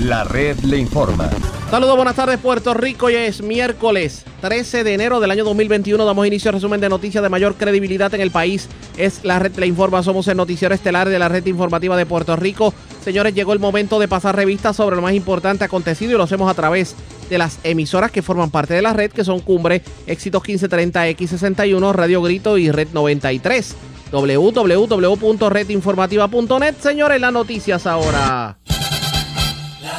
La red le informa. Saludos, buenas tardes Puerto Rico. Hoy es miércoles 13 de enero del año 2021. Damos inicio al resumen de noticias de mayor credibilidad en el país. Es la red le informa. Somos el noticiero estelar de la red informativa de Puerto Rico. Señores, llegó el momento de pasar revistas sobre lo más importante acontecido y lo hacemos a través de las emisoras que forman parte de la red, que son Cumbre, Éxitos 1530, X61, Radio Grito y Red 93 www.redinformativa.net. Señores, las noticias ahora.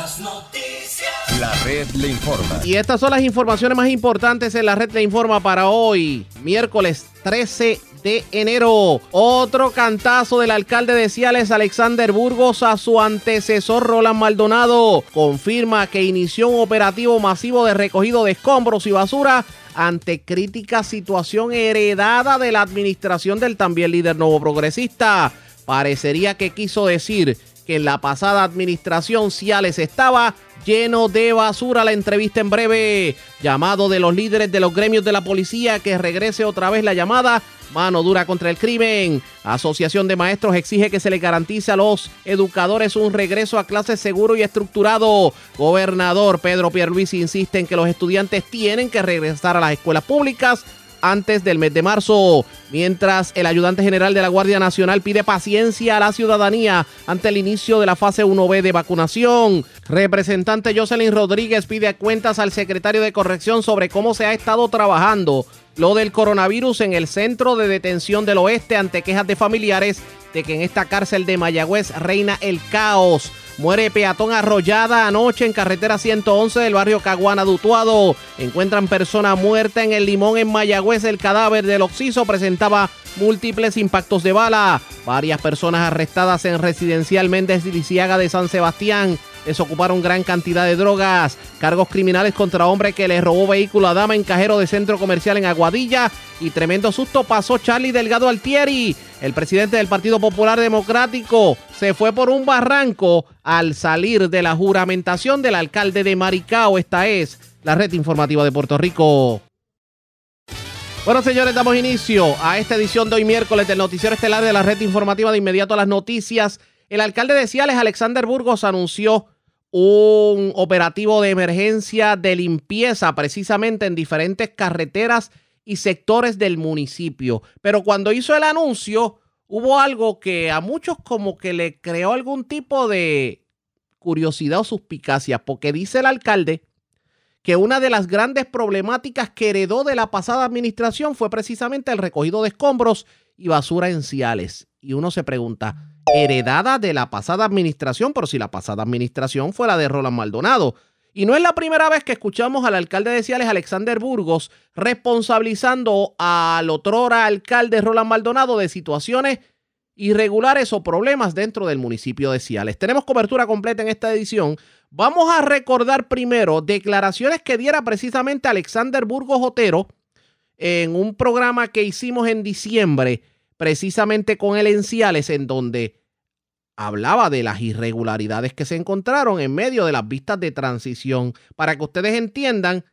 Las noticias. La red le informa. Y estas son las informaciones más importantes en la red le informa para hoy, miércoles 13 de enero. Otro cantazo del alcalde de Ciales, Alexander Burgos, a su antecesor Roland Maldonado. Confirma que inició un operativo masivo de recogido de escombros y basura ante crítica situación heredada de la administración del también líder nuevo progresista. Parecería que quiso decir que en la pasada administración Ciales estaba lleno de basura. La entrevista en breve. Llamado de los líderes de los gremios de la policía que regrese otra vez la llamada. Mano dura contra el crimen. Asociación de Maestros exige que se le garantice a los educadores un regreso a clases seguro y estructurado. Gobernador Pedro Pierluisi insiste en que los estudiantes tienen que regresar a las escuelas públicas antes del mes de marzo, mientras el ayudante general de la Guardia Nacional pide paciencia a la ciudadanía ante el inicio de la fase 1B de vacunación. Representante Jocelyn Rodríguez pide cuentas al secretario de Corrección sobre cómo se ha estado trabajando lo del coronavirus en el centro de detención del oeste ante quejas de familiares de que en esta cárcel de Mayagüez reina el caos. Muere peatón arrollada anoche en carretera 111 del barrio Caguana Dutuado. Encuentran persona muerta en el limón en Mayagüez. El cadáver del occiso presentaba múltiples impactos de bala. Varias personas arrestadas en residencial Méndez Lisiaga de San Sebastián. Desocuparon gran cantidad de drogas. Cargos criminales contra hombre que le robó vehículo a dama en cajero de centro comercial en Aguadilla. Y tremendo susto pasó Charlie Delgado Altieri. El presidente del Partido Popular Democrático se fue por un barranco al salir de la juramentación del alcalde de Maricao. Esta es la red informativa de Puerto Rico. Bueno, señores, damos inicio a esta edición de hoy miércoles del noticiero estelar de la red informativa de inmediato a las noticias. El alcalde de Ciales, Alexander Burgos, anunció un operativo de emergencia de limpieza precisamente en diferentes carreteras y sectores del municipio. Pero cuando hizo el anuncio, hubo algo que a muchos como que le creó algún tipo de curiosidad o suspicacia, porque dice el alcalde que una de las grandes problemáticas que heredó de la pasada administración fue precisamente el recogido de escombros y basura en Ciales. Y uno se pregunta, heredada de la pasada administración, pero si la pasada administración fue la de Roland Maldonado. Y no es la primera vez que escuchamos al alcalde de Ciales, Alexander Burgos, responsabilizando al otrora alcalde Roland Maldonado de situaciones irregulares o problemas dentro del municipio de Ciales. Tenemos cobertura completa en esta edición. Vamos a recordar primero declaraciones que diera precisamente Alexander Burgos Otero en un programa que hicimos en diciembre, precisamente con el en Ciales, en donde hablaba de las irregularidades que se encontraron en medio de las vistas de transición. Para que ustedes entiendan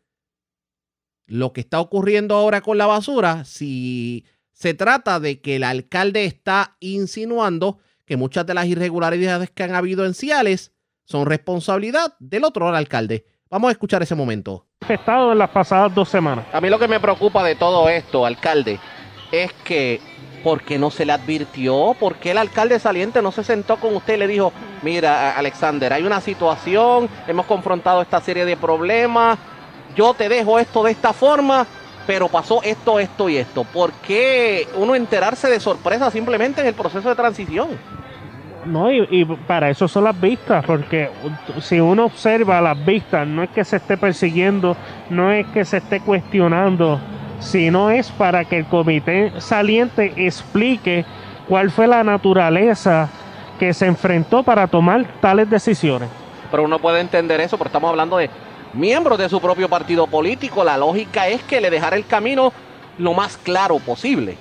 lo que está ocurriendo ahora con la basura, si se trata de que el alcalde está insinuando que muchas de las irregularidades que han habido en Ciales son responsabilidad del otro alcalde. Vamos a escuchar ese momento. Estado en las pasadas dos semanas. A mí lo que me preocupa de todo esto, alcalde, es que ¿por qué no se le advirtió? ¿Por qué el alcalde saliente no se sentó con usted y le dijo, mira, Alexander, hay una situación, hemos confrontado esta serie de problemas, yo te dejo esto de esta forma, pero pasó esto, esto y esto. ¿Por qué uno enterarse de sorpresa simplemente en el proceso de transición? No, y, y, para eso son las vistas, porque si uno observa las vistas, no es que se esté persiguiendo, no es que se esté cuestionando sino es para que el comité saliente explique cuál fue la naturaleza que se enfrentó para tomar tales decisiones. Pero uno puede entender eso, porque estamos hablando de miembros de su propio partido político. La lógica es que le dejara el camino lo más claro posible,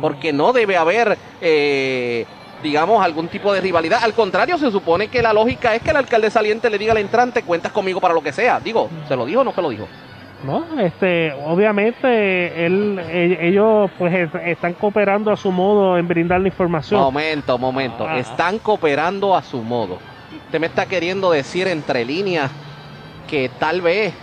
porque no debe haber, eh, digamos, algún tipo de rivalidad. Al contrario, se supone que la lógica es que el alcalde saliente le diga al entrante, cuentas conmigo para lo que sea. Digo, ¿se lo dijo o no se lo dijo? No, este, obviamente él, ellos pues están cooperando a su modo en brindar la información. Momento, momento, están cooperando a su modo. usted me está queriendo decir entre líneas que tal vez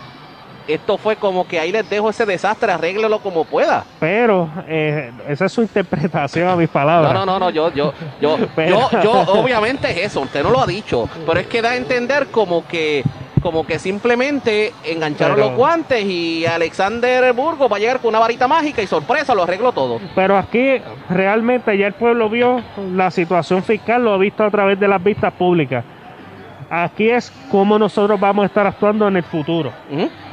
esto fue como que ahí les dejo ese desastre, arréglelo como pueda. Pero eh, esa es su interpretación a mis palabras. No, no, no, yo, yo, yo, yo, yo, obviamente es eso, usted no lo ha dicho, pero es que da a entender como que como que simplemente engancharon los guantes y Alexander Burgos va a llegar con una varita mágica y sorpresa, lo arreglo todo. Pero aquí realmente ya el pueblo vio la situación fiscal, lo ha visto a través de las vistas públicas. Aquí es cómo nosotros vamos a estar actuando en el futuro.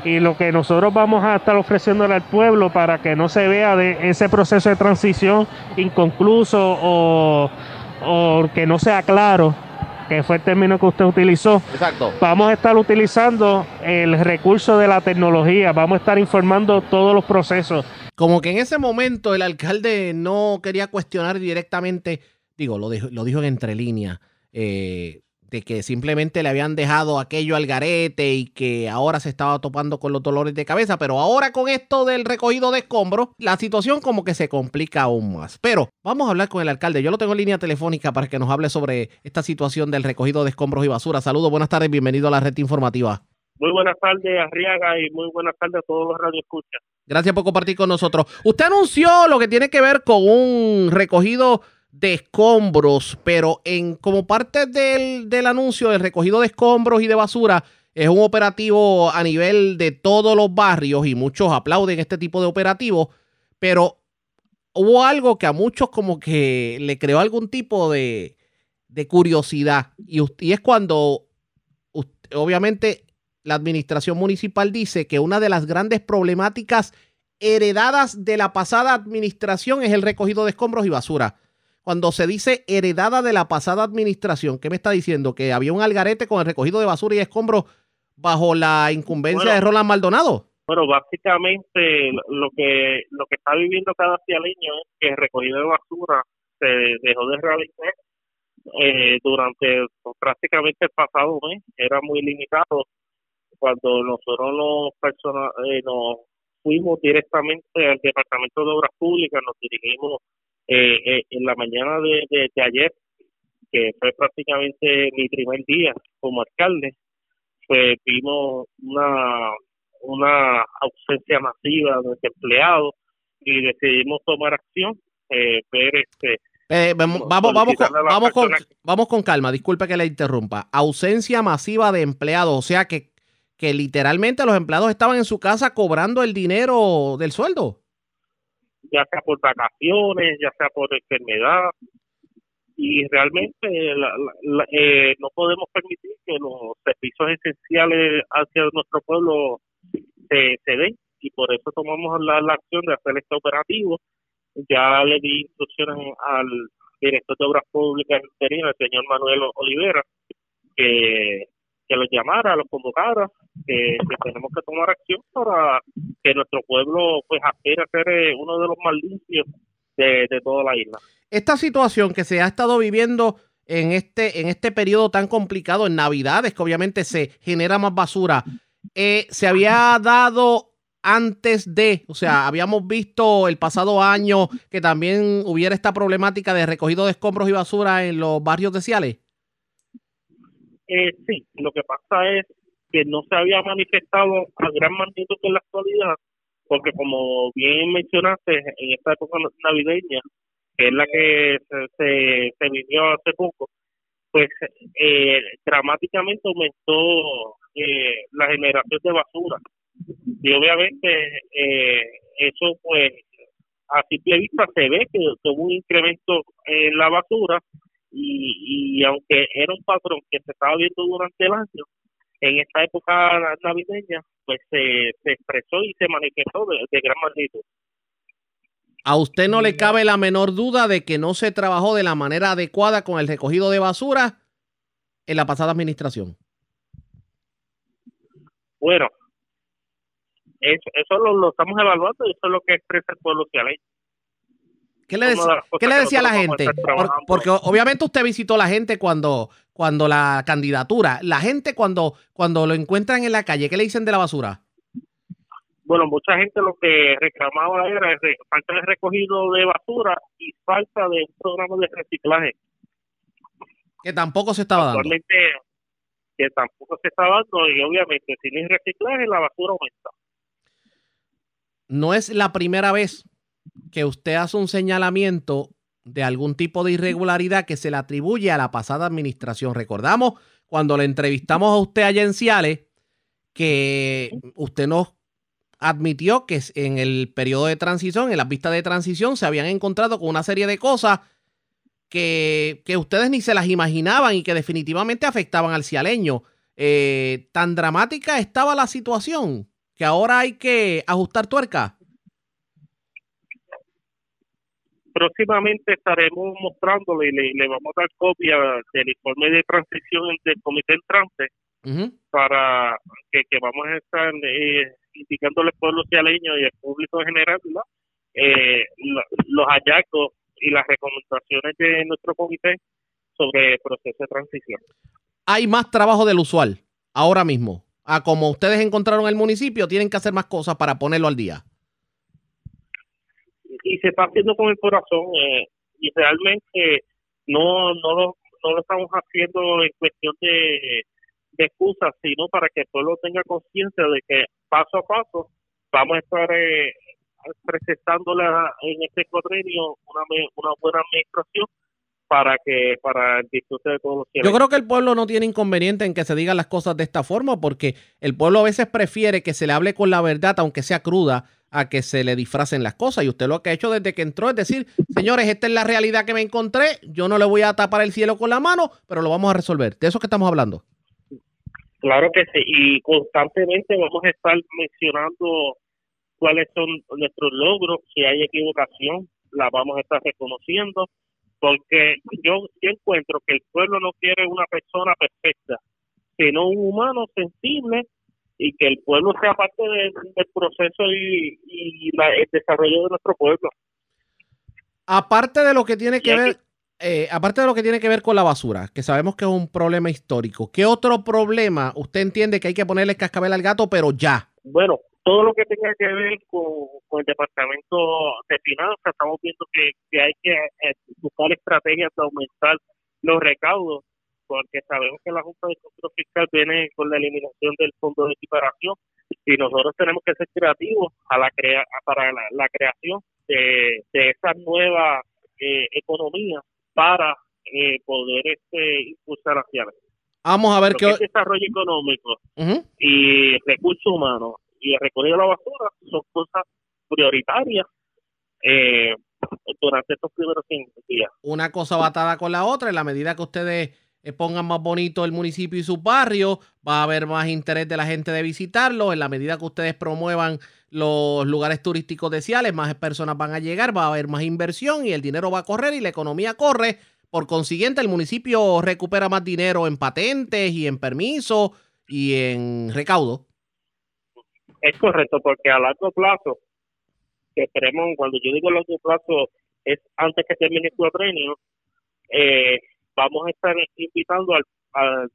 Y lo que nosotros vamos a estar ofreciéndole al pueblo para que no se vea de ese proceso de transición inconcluso o, o que no sea claro que fue el término que usted utilizó. Exacto. Vamos a estar utilizando el recurso de la tecnología, vamos a estar informando todos los procesos. Como que en ese momento el alcalde no quería cuestionar directamente, digo, lo dijo, lo dijo en entre líneas, eh, que simplemente le habían dejado aquello al garete y que ahora se estaba topando con los dolores de cabeza, pero ahora con esto del recogido de escombros, la situación como que se complica aún más. Pero vamos a hablar con el alcalde. Yo lo tengo en línea telefónica para que nos hable sobre esta situación del recogido de escombros y basura. Saludos, buenas tardes, bienvenido a la red informativa. Muy buenas tardes, Arriaga, y muy buenas tardes a todos los radioescuchas. Gracias por compartir con nosotros. Usted anunció lo que tiene que ver con un recogido de escombros, pero en como parte del, del anuncio del recogido de escombros y de basura, es un operativo a nivel de todos los barrios y muchos aplauden este tipo de operativo, pero hubo algo que a muchos como que le creó algún tipo de, de curiosidad y, y, es cuando obviamente la administración municipal dice que una de las grandes problemáticas heredadas de la pasada administración es el recogido de escombros y basura cuando se dice heredada de la pasada administración, ¿qué me está diciendo? ¿Que había un algarete con el recogido de basura y escombros bajo la incumbencia de Roland Maldonado? Bueno, básicamente lo que lo que está viviendo cada cialeño es que el recogido de basura se dejó de realizar eh, durante pues, prácticamente el pasado mes. Era muy limitado. Cuando nosotros los personas eh, nos fuimos directamente al Departamento de Obras Públicas, nos dirigimos eh, eh, en la mañana de, ayer, que fue prácticamente mi primer día como alcalde, pues vimos una, una ausencia masiva de empleados y decidimos tomar acción, eh, ver este... Eh, vamos, vamos, vamos, con, vamos, con, vamos con calma, disculpe que le interrumpa. Ausencia masiva de empleados, o sea que, que literalmente los empleados estaban en su casa cobrando el dinero del sueldo ya sea por vacaciones, ya sea por enfermedad, y realmente eh, no podemos permitir que los servicios esenciales hacia nuestro pueblo se, se den y por eso tomamos la, acción de hacer este operativo. Ya le di instrucciones al director de Obras Públicas el señor Manuel Olivera, que que los llamara, los convocara, que, tenemos que tomar acción para que nuestro pueblo pues aspire a ser eh, uno de los más limpios de, toda la isla. Esta situación que se ha estado viviendo en este, en este periodo tan complicado, en Navidades, que obviamente se genera más basura, eh, se había dado antes de, o sea, habíamos visto el pasado año que también hubiera esta problemática de recogido de escombros y basura en los barrios de Ciales. Eh, sí, lo que pasa es que no se había manifestado a gran magnitud en la actualidad, porque como bien mencionaste, en esta época navideña, que es la que se, se, vivió hace poco, pues eh, dramáticamente aumentó eh, la generación de basura. Y obviamente eh, eso pues a simple vista se ve que tuvo un incremento en la basura y, y aunque era un patrón que se estaba viendo durante el año, en esta época navideña, pues se, expresó y se manifestó de, gran magnitud. ¿A usted no le cabe la menor duda de que no se trabajó de la manera adecuada con el recogido de basura en la pasada administración? Bueno, eso, eso lo, lo estamos evaluando y eso es lo que expresa el pueblo cialeño. ¿Qué le, decía a la gente? porque obviamente usted visitó a la gente cuando, cuando la candidatura, la gente cuando, cuando lo encuentran en la calle, ¿qué le dicen de la basura? Bueno, mucha gente lo que reclamaba era falta de recogido de basura y falta de un programa de reciclaje. Que tampoco se estaba dando. que tampoco se está dando y obviamente si no hay reciclaje la basura aumenta. No es la primera vez que usted hace un señalamiento de algún tipo de irregularidad que se le atribuye a la pasada administración. Recordamos cuando le entrevistamos a usted allá que usted nos admitió que en el periodo de transición, en las vistas de transición, se habían encontrado con una serie de cosas que, ustedes ni se las imaginaban y que definitivamente afectaban al cialeño. Eh, tan dramática estaba la situación que ahora hay que ajustar tuerca. Próximamente estaremos mostrándole y le, vamos a dar copia del informe de transición del comité entrante para que, vamos a estar eh, indicándole al pueblo cialeño y al público en general eh, los hallazgos y las recomendaciones de nuestro comité sobre el proceso de transición. Hay más trabajo del usual ahora mismo. A como ustedes encontraron el municipio, tienen que hacer más cosas para ponerlo al día y se está haciendo con el corazón eh, y realmente no no lo, no lo estamos haciendo en cuestión de, de excusas, sino para que el pueblo tenga conciencia de que paso a paso vamos a estar eh, presentándole en este cuadrenio una, una buena administración para que para el disfrute de todos los Yo creo que el pueblo no tiene inconveniente en que se digan las cosas de esta forma porque el pueblo a veces prefiere que se le hable con la verdad aunque sea cruda a que se le disfracen las cosas. Y usted lo que ha hecho desde que entró es decir, señores, esta es la realidad que me encontré, yo no le voy a tapar el cielo con la mano, pero lo vamos a resolver. De eso que estamos hablando. Claro que sí, y constantemente vamos a estar mencionando cuáles son nuestros logros, si hay equivocación, la vamos a estar reconociendo, porque yo, yo encuentro que el pueblo no quiere una persona perfecta, sino un humano sensible y que el pueblo sea parte del proceso y, el desarrollo de nuestro pueblo. Aparte de lo que tiene que ver, eh, aparte de lo que tiene que ver con la basura, que sabemos que es un problema histórico, ¿qué otro problema usted entiende que hay que ponerle cascabel al gato, pero ya? Bueno, todo lo que tenga que ver con, el departamento de finanzas, estamos viendo que, que hay que eh, buscar estrategias de aumentar los recaudos porque sabemos que la Junta de Control Fiscal viene con la eliminación del fondo de equiparación y nosotros tenemos que ser creativos a la crea para la, creación de, de esa nueva eh, economía para eh, poder este, impulsar hacia Vamos a ver qué... desarrollo económico y recursos humanos y el recogido de la basura son cosas prioritarias eh, durante estos primeros cinco días. Una cosa batada con la otra en la medida que ustedes pongan más bonito el municipio y su barrio, va a haber más interés de la gente de visitarlo. En la medida que ustedes promuevan los lugares turísticos de Ciales, más personas van a llegar, va a haber más inversión y el dinero va a correr y la economía corre. Por consiguiente, el municipio recupera más dinero en patentes y en permisos y en recaudo. Es correcto, porque a largo plazo, que esperemos, cuando yo digo largo plazo, es antes que termine el cuatrenio, eh, vamos a estar invitando a,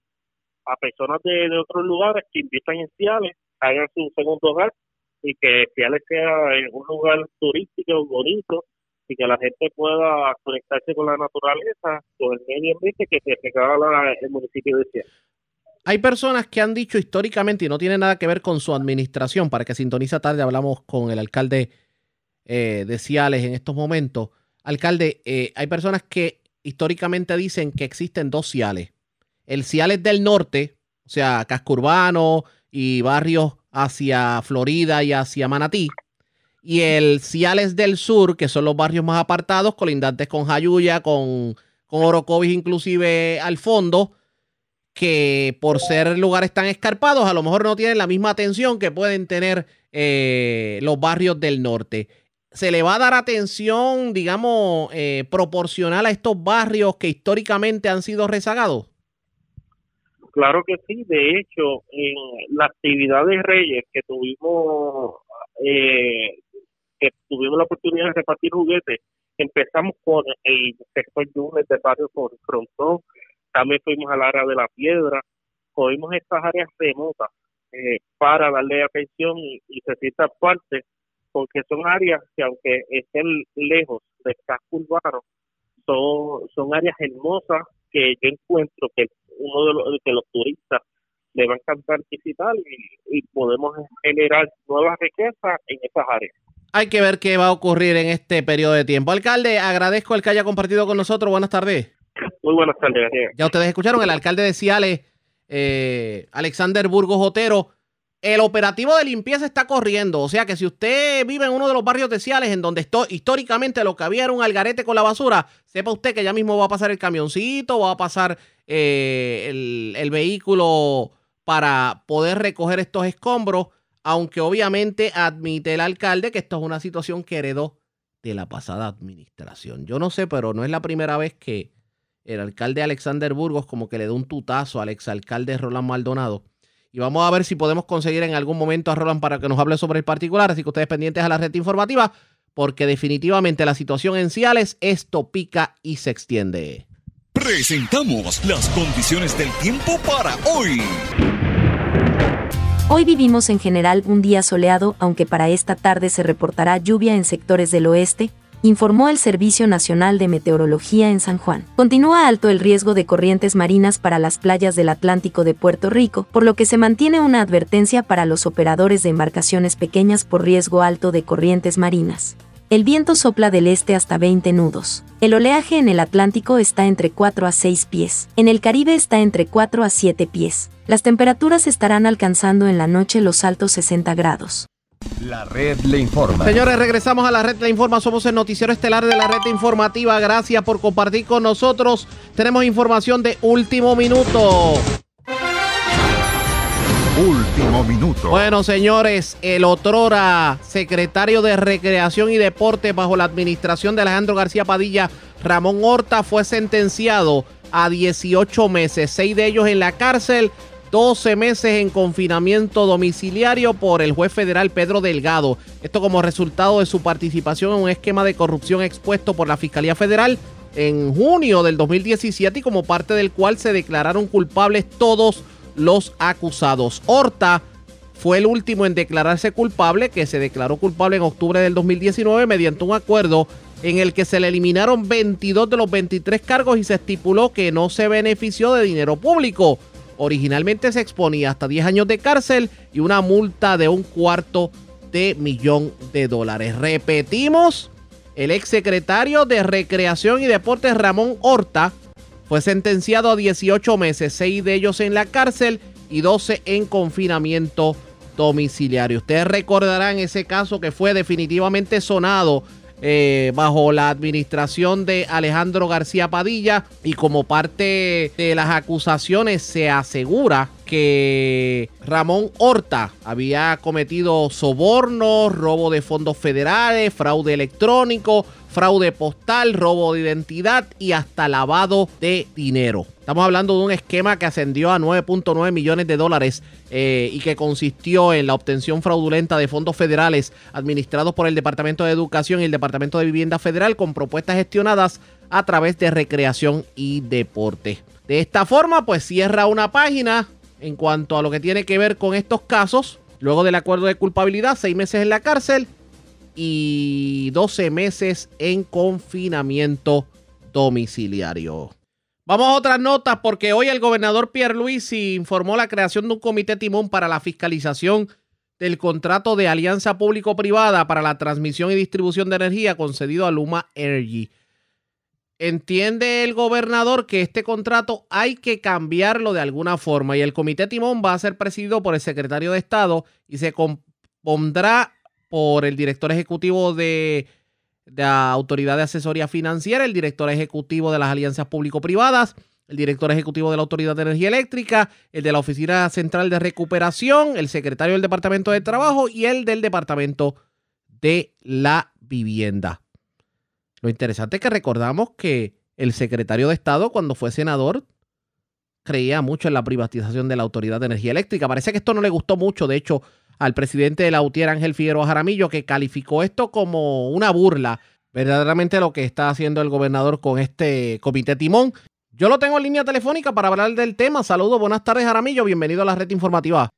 a personas de, otros lugares que invitan en Ciales, hagan su segundo hogar y que Ciales sea un lugar turístico bonito y que la gente pueda conectarse con la naturaleza, con el medio ambiente que se regala el municipio de Ciales. Hay personas que han dicho históricamente, y no tiene nada que ver con su administración, para que sintoniza tarde, hablamos con el alcalde eh, de Ciales en estos momentos. Alcalde, eh, hay personas que históricamente dicen que existen dos Ciales. El Ciales del norte, o sea, casco urbano y barrios hacia Florida y hacia Manatí. Y el Ciales del sur, que son los barrios más apartados, colindantes con Jayuya, con, con Orocovis inclusive al fondo, que por ser lugares tan escarpados, a lo mejor no tienen la misma atención que pueden tener eh, los barrios del norte se le va a dar atención, digamos, eh, proporcional a estos barrios que históricamente han sido rezagados? Claro que sí, de hecho, en la actividad de Reyes que tuvimos, eh, que tuvimos la oportunidad de repartir juguetes, empezamos con el sector Yunes de Barrio Frontón, también fuimos al área de la piedra, cogimos estas áreas remotas eh, para darle atención y, y se sienta parte porque son áreas que aunque estén lejos del casco urbano, son, son áreas hermosas que yo encuentro que uno de los que los turistas le va a encantar visitar y, y podemos generar nuevas riquezas en esas áreas. Hay que ver qué va a ocurrir en este periodo de tiempo. Alcalde, agradezco el que haya compartido con nosotros. Buenas tardes. Muy buenas tardes. Ya ustedes escucharon, el alcalde de Ciales, eh, Alexander Burgos Otero, el operativo de limpieza está corriendo. O sea que si usted vive en uno de los barrios de Ciales, en donde históricamente lo que había era un algarete con la basura, sepa usted que ya mismo va a pasar el camioncito, va a pasar eh, el, el vehículo para poder recoger estos escombros aunque obviamente admite el alcalde que esto es una situación que heredó de la pasada administración. Yo no sé, pero no es la primera vez que el alcalde Alexander Burgos como que le da un tutazo al exalcalde Roland Maldonado. Y vamos a ver si podemos conseguir en algún momento a Roland para que nos hable sobre el particular. Así que ustedes pendientes a la red informativa, porque definitivamente la situación en Ciales, esto pica y se extiende. Presentamos las condiciones del tiempo para hoy. Hoy vivimos en general un día soleado, aunque para esta tarde se reportará lluvia en sectores del oeste, informó el Servicio Nacional de Meteorología en San Juan. Continúa alto el riesgo de corrientes marinas para las playas del Atlántico de Puerto Rico, por lo que se mantiene una advertencia para los operadores de embarcaciones pequeñas por riesgo alto de corrientes marinas. El viento sopla del este hasta 20 nudos. El oleaje en el Atlántico está entre 4 a 6 pies. En el Caribe está entre 4 a 7 pies. Las temperaturas estarán alcanzando en la noche los altos 60 grados. La red le informa. Señores, regresamos a la red le informa. Somos el noticiero estelar de la red informativa. Gracias por compartir con nosotros. Tenemos información de último minuto. Último minuto. Bueno, señores, el otrora secretario de Recreación y Deporte bajo la administración de Alejandro García Padilla, Ramón Horta, fue sentenciado a 18 meses, seis de ellos en la cárcel, 12 meses en confinamiento domiciliario por el juez federal Pedro Delgado. Esto como resultado de su participación en un esquema de corrupción expuesto por la Fiscalía Federal en junio del 2017 y como parte del cual se declararon culpables todos los acusados. Horta fue el último en declararse culpable, que se declaró culpable en octubre del 2019 mediante un acuerdo en el que se le eliminaron 22 de los 23 cargos y se estipuló que no se benefició de dinero público. Originalmente se exponía hasta 10 años de cárcel y una multa de un cuarto de millón de dólares. Repetimos, el exsecretario de Recreación y Deportes Ramón Horta fue sentenciado a 18 meses, 6 de ellos en la cárcel y 12 en confinamiento domiciliario. Ustedes recordarán ese caso que fue definitivamente sonado eh, bajo la administración de Alejandro García Padilla y como parte de las acusaciones se asegura que Ramón Horta había cometido sobornos, robo de fondos federales, fraude electrónico, fraude postal, robo de identidad y hasta lavado de dinero. Estamos hablando de un esquema que ascendió a 9.9 millones de dólares eh, y que consistió en la obtención fraudulenta de fondos federales administrados por el Departamento de Educación y el Departamento de Vivienda Federal con propuestas gestionadas a través de recreación y deporte. De esta forma, pues cierra una página en cuanto a lo que tiene que ver con estos casos. Luego del acuerdo de culpabilidad, seis meses en la cárcel y 12 meses en confinamiento domiciliario. Vamos a otras notas porque hoy el gobernador Pierre Luis informó la creación de un comité timón para la fiscalización del contrato de alianza público-privada para la transmisión y distribución de energía concedido a Luma Energy. Entiende el gobernador que este contrato hay que cambiarlo de alguna forma y el comité timón va a ser presidido por el secretario de Estado y se compondrá por el director ejecutivo de, la Autoridad de Asesoría Financiera, el director ejecutivo de las alianzas público-privadas, el director ejecutivo de la Autoridad de Energía Eléctrica, el de la Oficina Central de Recuperación, el secretario del Departamento de Trabajo y el del Departamento de la Vivienda. Lo interesante es que recordamos que el secretario de Estado, cuando fue senador, creía mucho en la privatización de la Autoridad de Energía Eléctrica. Parece que esto no le gustó mucho, de hecho, al presidente de la UTIER, Ángel Figueroa Jaramillo, que calificó esto como una burla, verdaderamente lo que está haciendo el gobernador con este comité timón. Yo lo tengo en línea telefónica para hablar del tema. Saludos, buenas tardes Jaramillo, bienvenido a la red informativa.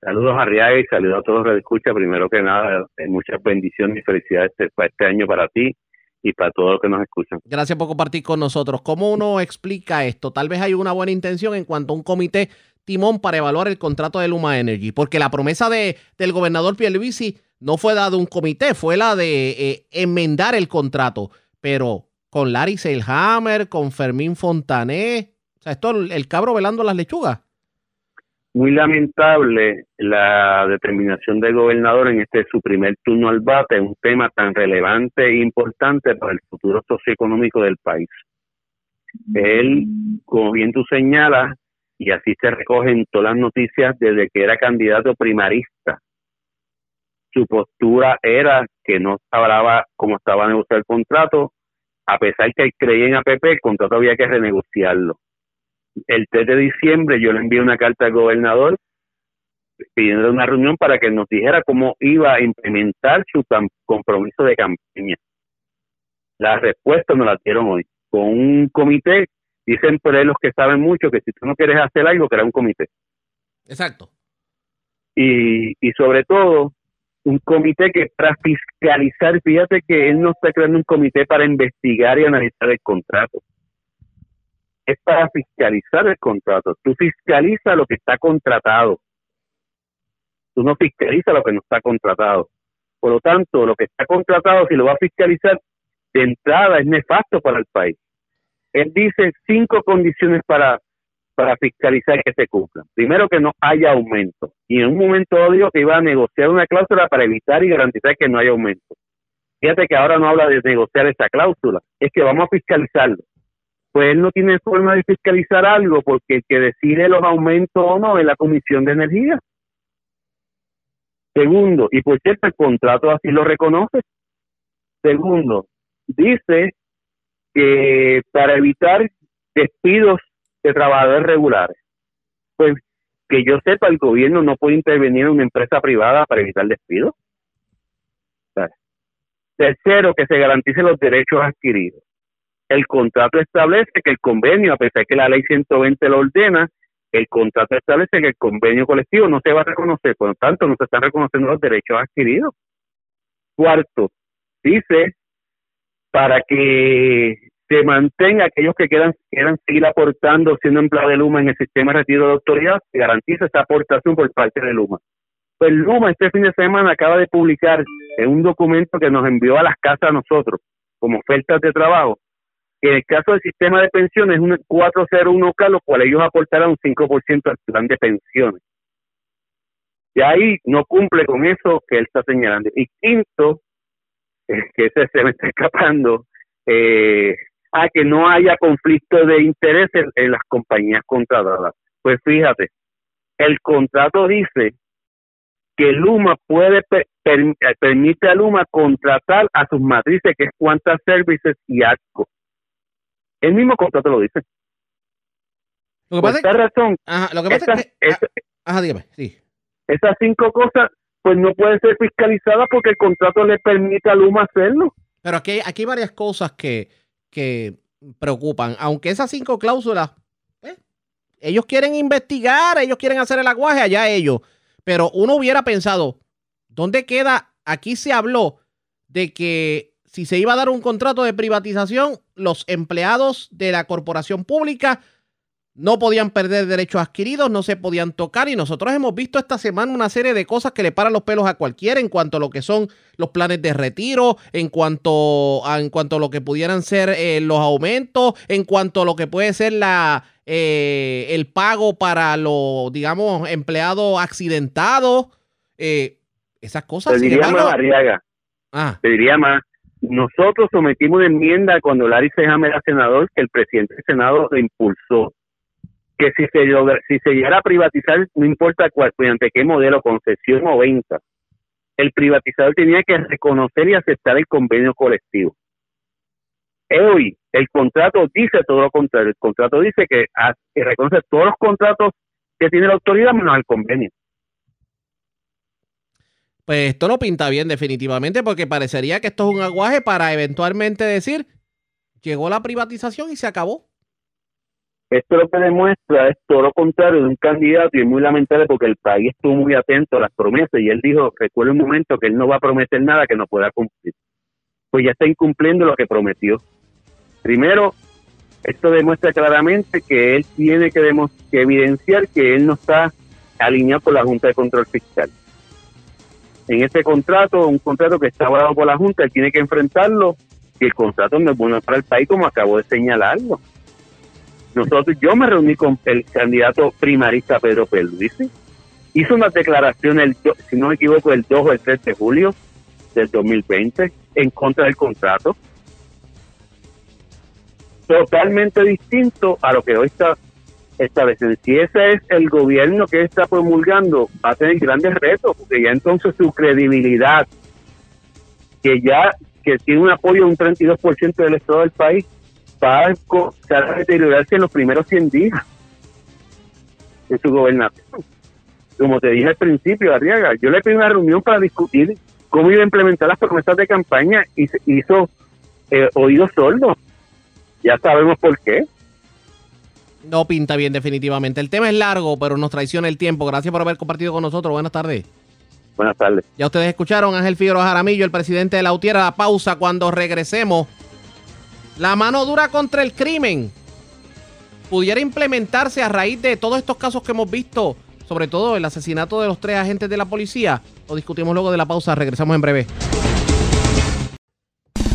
Saludos Arriaga y saludos a todos los que escuchan. Primero que nada, eh, muchas bendiciones y felicidades este, este año para ti y para todos los que nos escuchan. Gracias por compartir con nosotros. ¿Cómo uno explica esto? Tal vez hay una buena intención en cuanto a un comité timón para evaluar el contrato de Luma Energy, porque la promesa de, del gobernador Pierluisi no fue dada un comité, fue la de eh, enmendar el contrato, pero con Larry Seilhammer, con Fermín Fontané, o sea, esto el cabro velando las lechugas muy lamentable la determinación del gobernador en este su primer turno al bate, un tema tan relevante e importante para el futuro socioeconómico del país. Él, como bien tú señalas, y así se recogen todas las noticias desde que era candidato primarista, su postura era que no hablaba cómo estaba a negociar el contrato, a pesar que él creía en APP, el contrato había que renegociarlo el 3 de diciembre yo le envié una carta al gobernador pidiendo una reunión para que nos dijera cómo iba a implementar su compromiso de campaña. La respuesta nos la dieron hoy. Con un comité, dicen por ahí los que saben mucho que si tú no quieres hacer algo, crea un comité. Exacto. Y, y sobre todo, un comité que para fiscalizar, fíjate que él no está creando un comité para investigar y analizar el contrato es para fiscalizar el contrato. Tú fiscalizas lo que está contratado. Tú no fiscalizas lo que no está contratado. Por lo tanto, lo que está contratado, si lo va a fiscalizar, de entrada es nefasto para el país. Él dice cinco condiciones para, para fiscalizar que se cumplan. Primero, que no haya aumento. Y en un momento dijo que iba a negociar una cláusula para evitar y garantizar que no haya aumento. Fíjate que ahora no habla de negociar esa cláusula, es que vamos a fiscalizarlo pues él no tiene forma de fiscalizar algo porque el que decide los aumentos o no es la Comisión de Energía. Segundo, y por cierto el contrato así lo reconoce. Segundo, dice que para evitar despidos de trabajadores regulares, pues que yo sepa, el gobierno no puede intervenir en una empresa privada para evitar despidos. Tercero, que se garanticen los derechos adquiridos el contrato establece que el convenio, a pesar que la ley 120 lo ordena, el contrato establece que el convenio colectivo no se va a reconocer, por lo tanto no se están reconociendo los derechos adquiridos. Cuarto, dice para que se mantenga aquellos que quieran, quieran seguir aportando siendo empleado de Luma en el sistema de retiro de autoridad, se garantiza esta aportación por parte de Luma. Pues Luma este fin de semana acaba de publicar en un documento que nos envió a las casas a nosotros como ofertas de trabajo, en el caso del sistema de pensiones es un 401k, lo cual ellos aportarán un 5% al plan de pensiones. Y ahí no cumple con eso que él está señalando. Y quinto, que ese se me está escapando, eh, a que no haya conflicto de interés en, las compañías contratadas. Pues fíjate, el contrato dice que Luma puede permite a Luma contratar a sus matrices que es Cuantas Services y ASCO el mismo contrato lo dice. Lo que pasa es, razón. lo que pasa es que, ah, ajá, dígame, sí. Esas cinco cosas, pues no pueden ser fiscalizadas porque el contrato le permite a Luma hacerlo. Pero aquí, aquí hay varias cosas que, que preocupan. Aunque esas cinco cláusulas, eh, ellos quieren investigar, ellos quieren hacer el aguaje, allá ellos. Pero uno hubiera pensado, ¿dónde queda? Aquí se habló de que si se iba a dar un contrato de privatización, los empleados de la corporación pública no podían perder derechos adquiridos, no se podían tocar y nosotros hemos visto esta semana una serie de cosas que le paran los pelos a cualquiera en cuanto a lo que son los planes de retiro, en cuanto a, en cuanto a lo que pudieran ser eh, los aumentos, en cuanto a lo que puede ser la eh, el pago para los, digamos, empleados accidentados. Eh, esas cosas. Te diría más, Arriaga. Ah. Te diría más nosotros sometimos una enmienda cuando Larry Sejame era senador, que el presidente del Senado lo impulsó, que si se, si se llegara a privatizar, no importa cuál, mediante qué modelo, concesión o venta, el privatizador tenía que reconocer y aceptar el convenio colectivo. Hoy, el contrato dice todo lo contrario. El contrato dice que, que reconoce todos los contratos que tiene la autoridad menos el convenio. Pues esto no pinta bien definitivamente porque parecería que esto es un aguaje para eventualmente decir, llegó la privatización y se acabó. Esto lo que demuestra es todo lo contrario de un candidato y es muy lamentable porque el país estuvo muy atento a las promesas y él dijo, recuerda un momento que él no va a prometer nada que no pueda cumplir. pues ya está incumpliendo lo que prometió. Primero, esto demuestra claramente que él tiene que, que evidenciar que él no está alineado con la Junta de Control Fiscal. En este contrato, un contrato que está avalado por la Junta, él tiene que enfrentarlo y el contrato no es bueno para el país, como acabo de señalarlo. Nosotros, yo me reuní con el candidato primarista Pedro Pierluisi, hizo una declaración, el, si no me equivoco, el 2 o el 3 de julio del 2020 en contra del contrato. Totalmente distinto a lo que hoy está estableciendo. Si ese es el gobierno que está promulgando, va a tener grandes retos, porque ya entonces su credibilidad, que ya que tiene un apoyo de un 32% del Estado del país, va a deteriorarse en los primeros 100 días de su gobernación. Como te dije al principio, Arriaga, yo le pedí una reunión para discutir cómo iba a implementar las promesas de campaña y se hizo eh, oídos sordos. Ya sabemos por qué. No pinta bien definitivamente. El tema es largo, pero nos traiciona el tiempo. Gracias por haber compartido con nosotros. Buenas tardes. Buenas tardes. Ya ustedes escucharon Ángel Figueroa Jaramillo, el presidente de la UTIER. La pausa cuando regresemos. La mano dura contra el crimen pudiera implementarse a raíz de todos estos casos que hemos visto, sobre todo el asesinato de los tres agentes de la policía. Lo discutimos luego de la pausa. Regresamos en breve.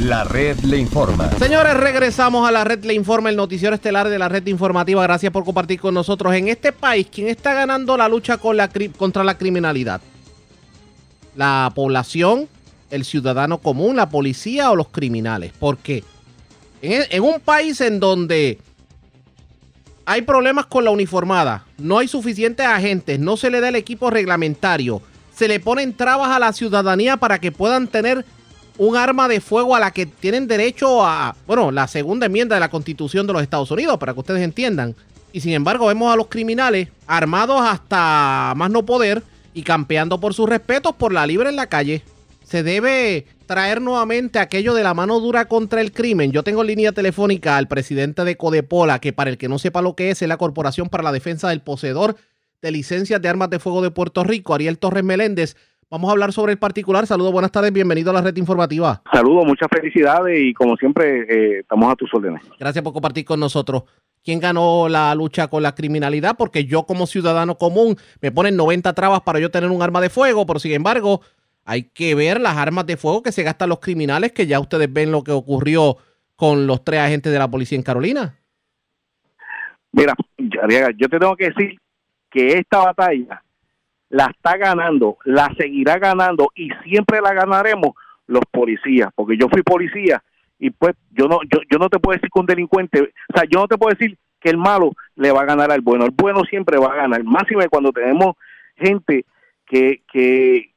La red le informa. Señores, regresamos a la red le informa, el noticiero estelar de la red informativa. Gracias por compartir con nosotros. En este país, ¿quién está ganando la lucha contra la criminalidad? ¿La población, el ciudadano común, la policía o los criminales? Porque en, en un país en donde hay problemas con la uniformada, no hay suficientes agentes, no se le da el equipo reglamentario, se le ponen trabas a la ciudadanía para que puedan tener un arma de fuego a la que tienen derecho a, bueno, la segunda enmienda de la Constitución de los Estados Unidos, para que ustedes entiendan. Y sin embargo vemos a los criminales armados hasta más no poder y campeando por sus respetos por la libre en la calle. Se debe traer nuevamente aquello de la mano dura contra el crimen. Yo tengo en línea telefónica al presidente de Codepola, que para el que no sepa lo que es, es la Corporación para la Defensa del Poseedor de Licencias de Armas de Fuego de Puerto Rico, Ariel Torres Meléndez. Vamos a hablar sobre el particular. Saludos, buenas tardes, bienvenido a la red informativa. Saludos, muchas felicidades y como siempre eh, estamos a tus órdenes. Gracias por compartir con nosotros. ¿Quién ganó la lucha con la criminalidad? Porque yo como ciudadano común me ponen 90 trabas para yo tener un arma de fuego, pero sin embargo hay que ver las armas de fuego que se gastan los criminales, que ya ustedes ven lo que ocurrió con los tres agentes de la policía en Carolina. Mira, yo te tengo que decir que esta batalla la está ganando, la seguirá ganando y siempre la ganaremos los policías, porque yo fui policía y pues yo no yo, yo no te puedo decir que un delincuente, o sea, yo no te puedo decir que el malo le va a ganar al bueno, el bueno siempre va a ganar, máximo cuando tenemos gente que que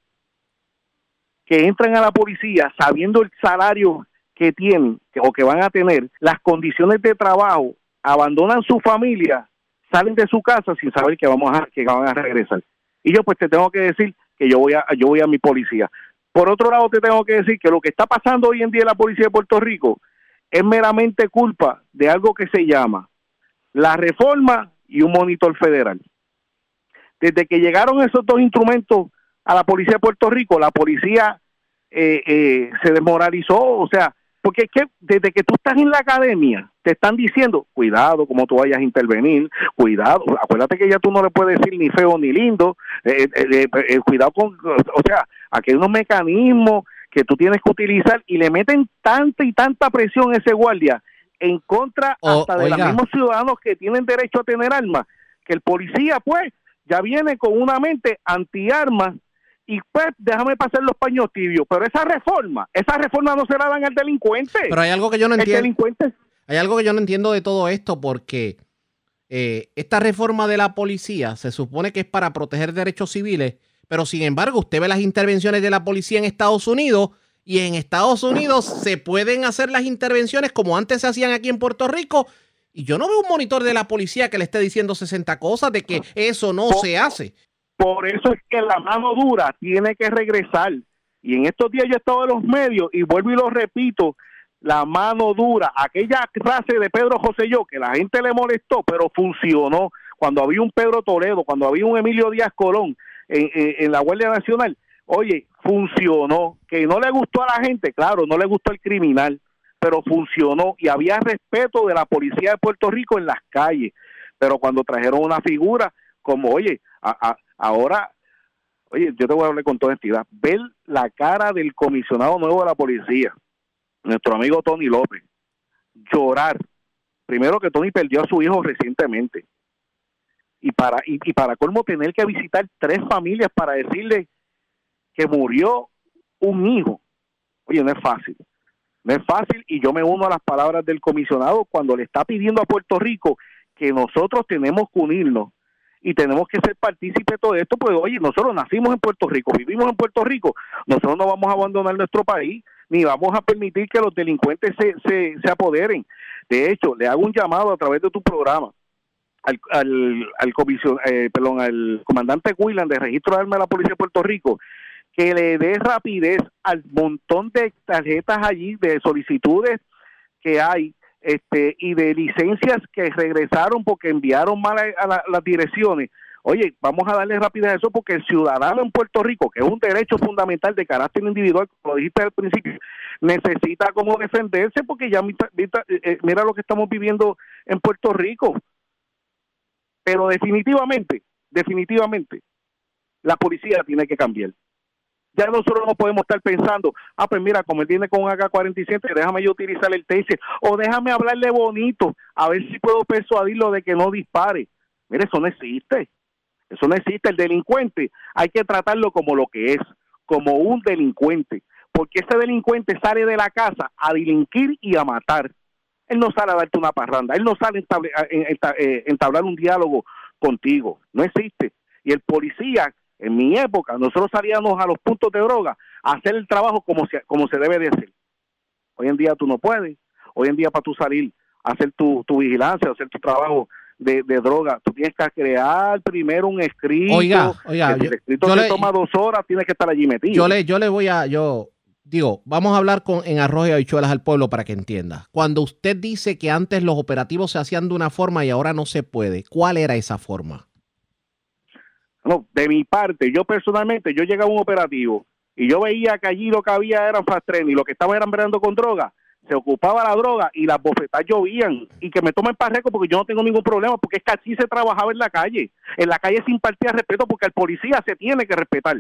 que entran a la policía sabiendo el salario que tienen o que van a tener, las condiciones de trabajo, abandonan su familia, salen de su casa sin saber que vamos a que van a regresar. Y yo pues te tengo que decir que yo voy a yo voy a mi policía. Por otro lado te tengo que decir que lo que está pasando hoy en día en la policía de Puerto Rico es meramente culpa de algo que se llama la reforma y un monitor federal. Desde que llegaron esos dos instrumentos a la policía de Puerto Rico, la policía eh, eh, se desmoralizó, o sea, porque es que desde que tú estás en la academia, te están diciendo, cuidado como tú vayas a intervenir, cuidado, acuérdate que ya tú no le puedes decir ni feo ni lindo, eh, eh, eh, cuidado con, o sea, aquí hay unos mecanismos que tú tienes que utilizar y le meten tanta y tanta presión a ese guardia en contra hasta de los mismos ciudadanos que tienen derecho a tener armas, que el policía pues ya viene con una mente anti-armas y pues déjame pasar los paños tibios. Pero esa reforma, esa reforma no se la dan al delincuente. Pero hay algo que yo no entiendo. delincuente. Hay algo que yo no entiendo de todo esto porque eh, esta reforma de la policía se supone que es para proteger derechos civiles, pero sin embargo usted ve las intervenciones de la policía en Estados Unidos y en Estados Unidos se pueden hacer las intervenciones como antes se hacían aquí en Puerto Rico. Y yo no veo un monitor de la policía que le esté diciendo 60 cosas de que eso no se hace. Por eso es que la mano dura tiene que regresar. Y en estos días yo he estado en los medios y vuelvo y lo repito, la mano dura, aquella frase de Pedro José Yo, que la gente le molestó, pero funcionó. Cuando había un Pedro Toledo, cuando había un Emilio Díaz Colón en, en, la Guardia Nacional, oye, funcionó, que no le gustó a la gente, claro, no le gustó el criminal, pero funcionó y había respeto de la policía de Puerto Rico en las calles. Pero cuando trajeron una figura como, oye, ahora, oye, yo te voy a hablar con toda entidad, ver la cara del comisionado nuevo de la policía, nuestro amigo Tony López, llorar. Primero que Tony perdió a su hijo recientemente. Y para, y, para colmo tener que visitar tres familias para decirle que murió un hijo. Oye, no es fácil. No es fácil y yo me uno a las palabras del comisionado cuando le está pidiendo a Puerto Rico que nosotros tenemos que unirnos y tenemos que ser partícipes de todo esto, pues oye, nosotros nacimos en Puerto Rico, vivimos en Puerto Rico, nosotros no vamos a abandonar nuestro país, ni vamos a permitir que los delincuentes se, se, se apoderen. De hecho, le hago un llamado a través de tu programa al, al, al, comisión, eh, perdón, al comandante Willan de Registro de Armas de la Policía de Puerto Rico que le dé rapidez al montón de tarjetas allí, de solicitudes que hay este y de licencias que regresaron porque enviaron mal a, las direcciones. Oye, vamos a darle rapidez a eso porque el ciudadano en Puerto Rico, que es un derecho fundamental de carácter individual, lo dijiste al principio, necesita como defenderse porque ya mira, eh, mira lo que estamos viviendo en Puerto Rico. Pero definitivamente, definitivamente, la policía tiene que cambiar. Ya nosotros no podemos estar pensando, ah, pues mira, como él viene con un AK-47, déjame yo utilizar el taser, o déjame hablarle bonito, a ver si puedo persuadirlo de que no dispare. Mire, eso no existe. Eso no existe. El delincuente hay que tratarlo como lo que es, como un delincuente. Porque ese delincuente sale de la casa a delinquir y a matar. Él no sale a darte una parranda, él no sale a entablar un diálogo contigo. No existe. Y el policía en mi época, nosotros salíamos a los puntos de droga a hacer el trabajo como se, como se debe de hacer. Hoy en día tú no puedes. Hoy en día para tú salir a hacer tu, tu vigilancia, hacer tu trabajo de, droga, tú tienes que crear primero un escrito. Oiga, oiga, el escrito yo, toma dos horas, tienes que estar allí metido. Yo le, yo le voy a, yo digo, vamos a hablar con en arroz y habichuelas al pueblo para que entienda. Cuando usted dice que antes los operativos se hacían de una forma y ahora no se puede, ¿cuál era esa forma? No, de mi parte, yo personalmente, yo llegaba a un operativo y yo veía que allí lo que había eran fast y lo que estaban eran con droga, se ocupaba la droga y las bofetas llovían y que me tomen parreco porque yo no tengo ningún problema porque es que así se trabajaba en la calle. En la calle se impartía respeto porque el policía se tiene que respetar.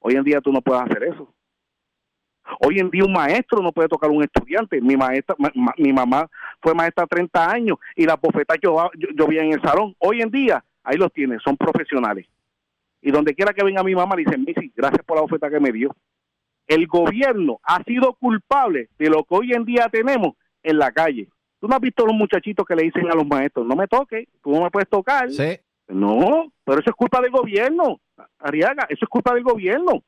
Hoy en día tú no puedes hacer eso. Hoy en día un maestro no puede tocar a un estudiante. Mi maestra, mi mamá fue maestra 30 años y las bofetas llovían en el salón. Hoy en día ahí los tiene, son profesionales. Y donde quiera que venga mi mamá, le dicen, Missy, gracias por la oferta que me dio. El gobierno ha sido culpable de lo que hoy en día tenemos en la calle. Tú no has visto los muchachitos que le dicen a los maestros, no me toques, tú no me puedes tocar. Sí. No, pero eso es culpa del gobierno, Ariaga, eso es culpa del gobierno.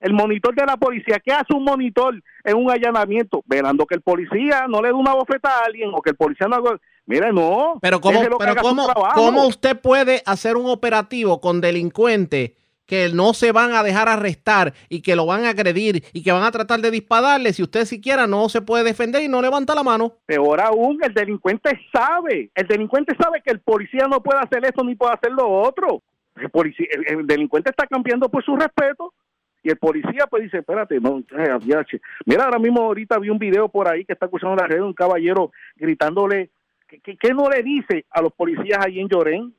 El monitor de la policía, ¿qué hace un monitor en un allanamiento? Velando que el policía no le dé una bofeta a alguien o que el policía no haga... Mire, no. Pero ¿cómo, pero cómo, ¿cómo usted puede hacer un operativo con delincuentes que no se van a dejar arrestar y que lo van a agredir y que van a tratar de dispararle si usted siquiera no se puede defender y no levanta la mano? Peor aún, el delincuente sabe, el delincuente sabe que el policía no puede hacer eso ni puede hacer lo otro. El, policía, el, delincuente está cambiando por su respeto y el policía pues dice, espérate, no, eh, mira, ahora mismo ahorita vi un video por ahí que está acusando la red de un caballero gritándole ¿Qué, no le dice a los policías ahí en Llorén?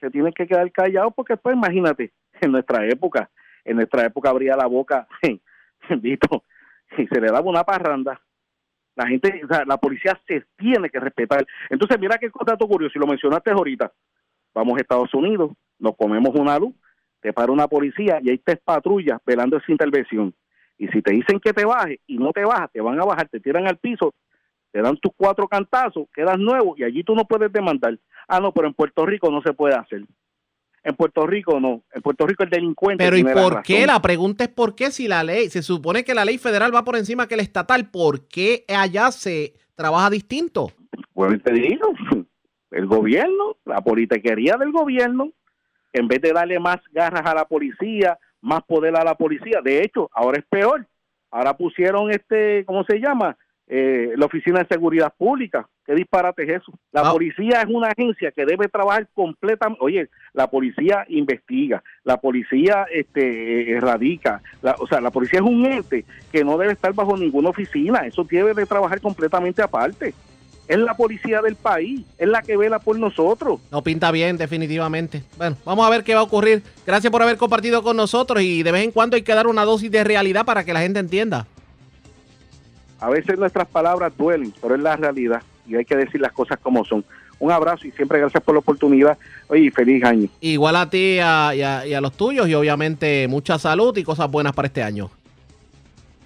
Se tienen que quedar callados porque, pues, imagínate, en nuestra época, en nuestra época abría la boca, visto, y se le daba una parranda. La gente, o sea, la policía se tiene que respetar. Entonces, mira qué dato curioso, si lo mencionaste ahorita. Vamos a Estados Unidos, nos comemos una luz, te para una policía y hay tres patrullas velando esa intervención. Y si te dicen que te bajes y no te bajas, te van a bajar, te tiran al piso, te dan tus cuatro cantazos, quedas nuevo y allí tú no puedes demandar. Ah, no, pero en Puerto Rico no se puede hacer. En Puerto Rico no. En Puerto Rico el delincuente. Pero ¿y por qué? La pregunta es por qué si la ley, se supone que la ley federal va por encima que el estatal, ¿por qué allá se trabaja distinto? Bueno, te digo, el gobierno, la politiquería del gobierno, en vez de darle más garras a la policía, más poder a la policía, de hecho, ahora es peor. Ahora pusieron este, ¿cómo se llama? Eh, la Oficina de Seguridad Pública. ¿Qué disparate es eso? La Ah. policía es una agencia que debe trabajar completamente. Oye, la policía investiga, la policía este, erradica, la- o sea, la policía es un ente que no debe estar bajo ninguna oficina. Eso debe de trabajar completamente aparte. Es la policía del país, es la que vela por nosotros. No pinta bien, definitivamente. Bueno, vamos a ver qué va a ocurrir. Gracias por haber compartido con nosotros y de vez en cuando hay que dar una dosis de realidad para que la gente entienda. A veces nuestras palabras duelen, pero es la realidad y hay que decir las cosas como son. Un abrazo y siempre gracias por la oportunidad. Oye, y feliz año. Igual a ti a- y a, y a los tuyos y obviamente mucha salud y cosas buenas para este año.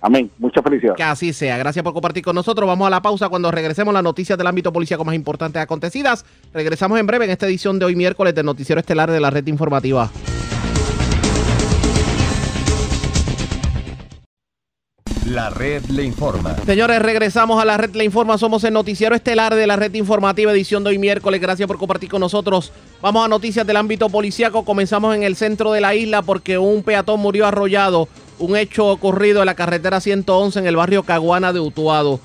Amén. Muchas felicidades. Que así sea. Gracias por compartir con nosotros. Vamos a la pausa cuando regresemos las noticias del ámbito policíaco más importantes acontecidas. Regresamos en breve en esta edición de hoy miércoles del Noticiero Estelar de la Red Informativa. La red le informa. Señores, regresamos a la red Le Informa. Somos el noticiero estelar de la red informativa, edición de hoy miércoles. Gracias por compartir con nosotros. Vamos a noticias del ámbito policíaco. Comenzamos en el centro de la isla porque un peatón murió arrollado. Un hecho ocurrido en la carretera 111 en el barrio Caguana de Utuado.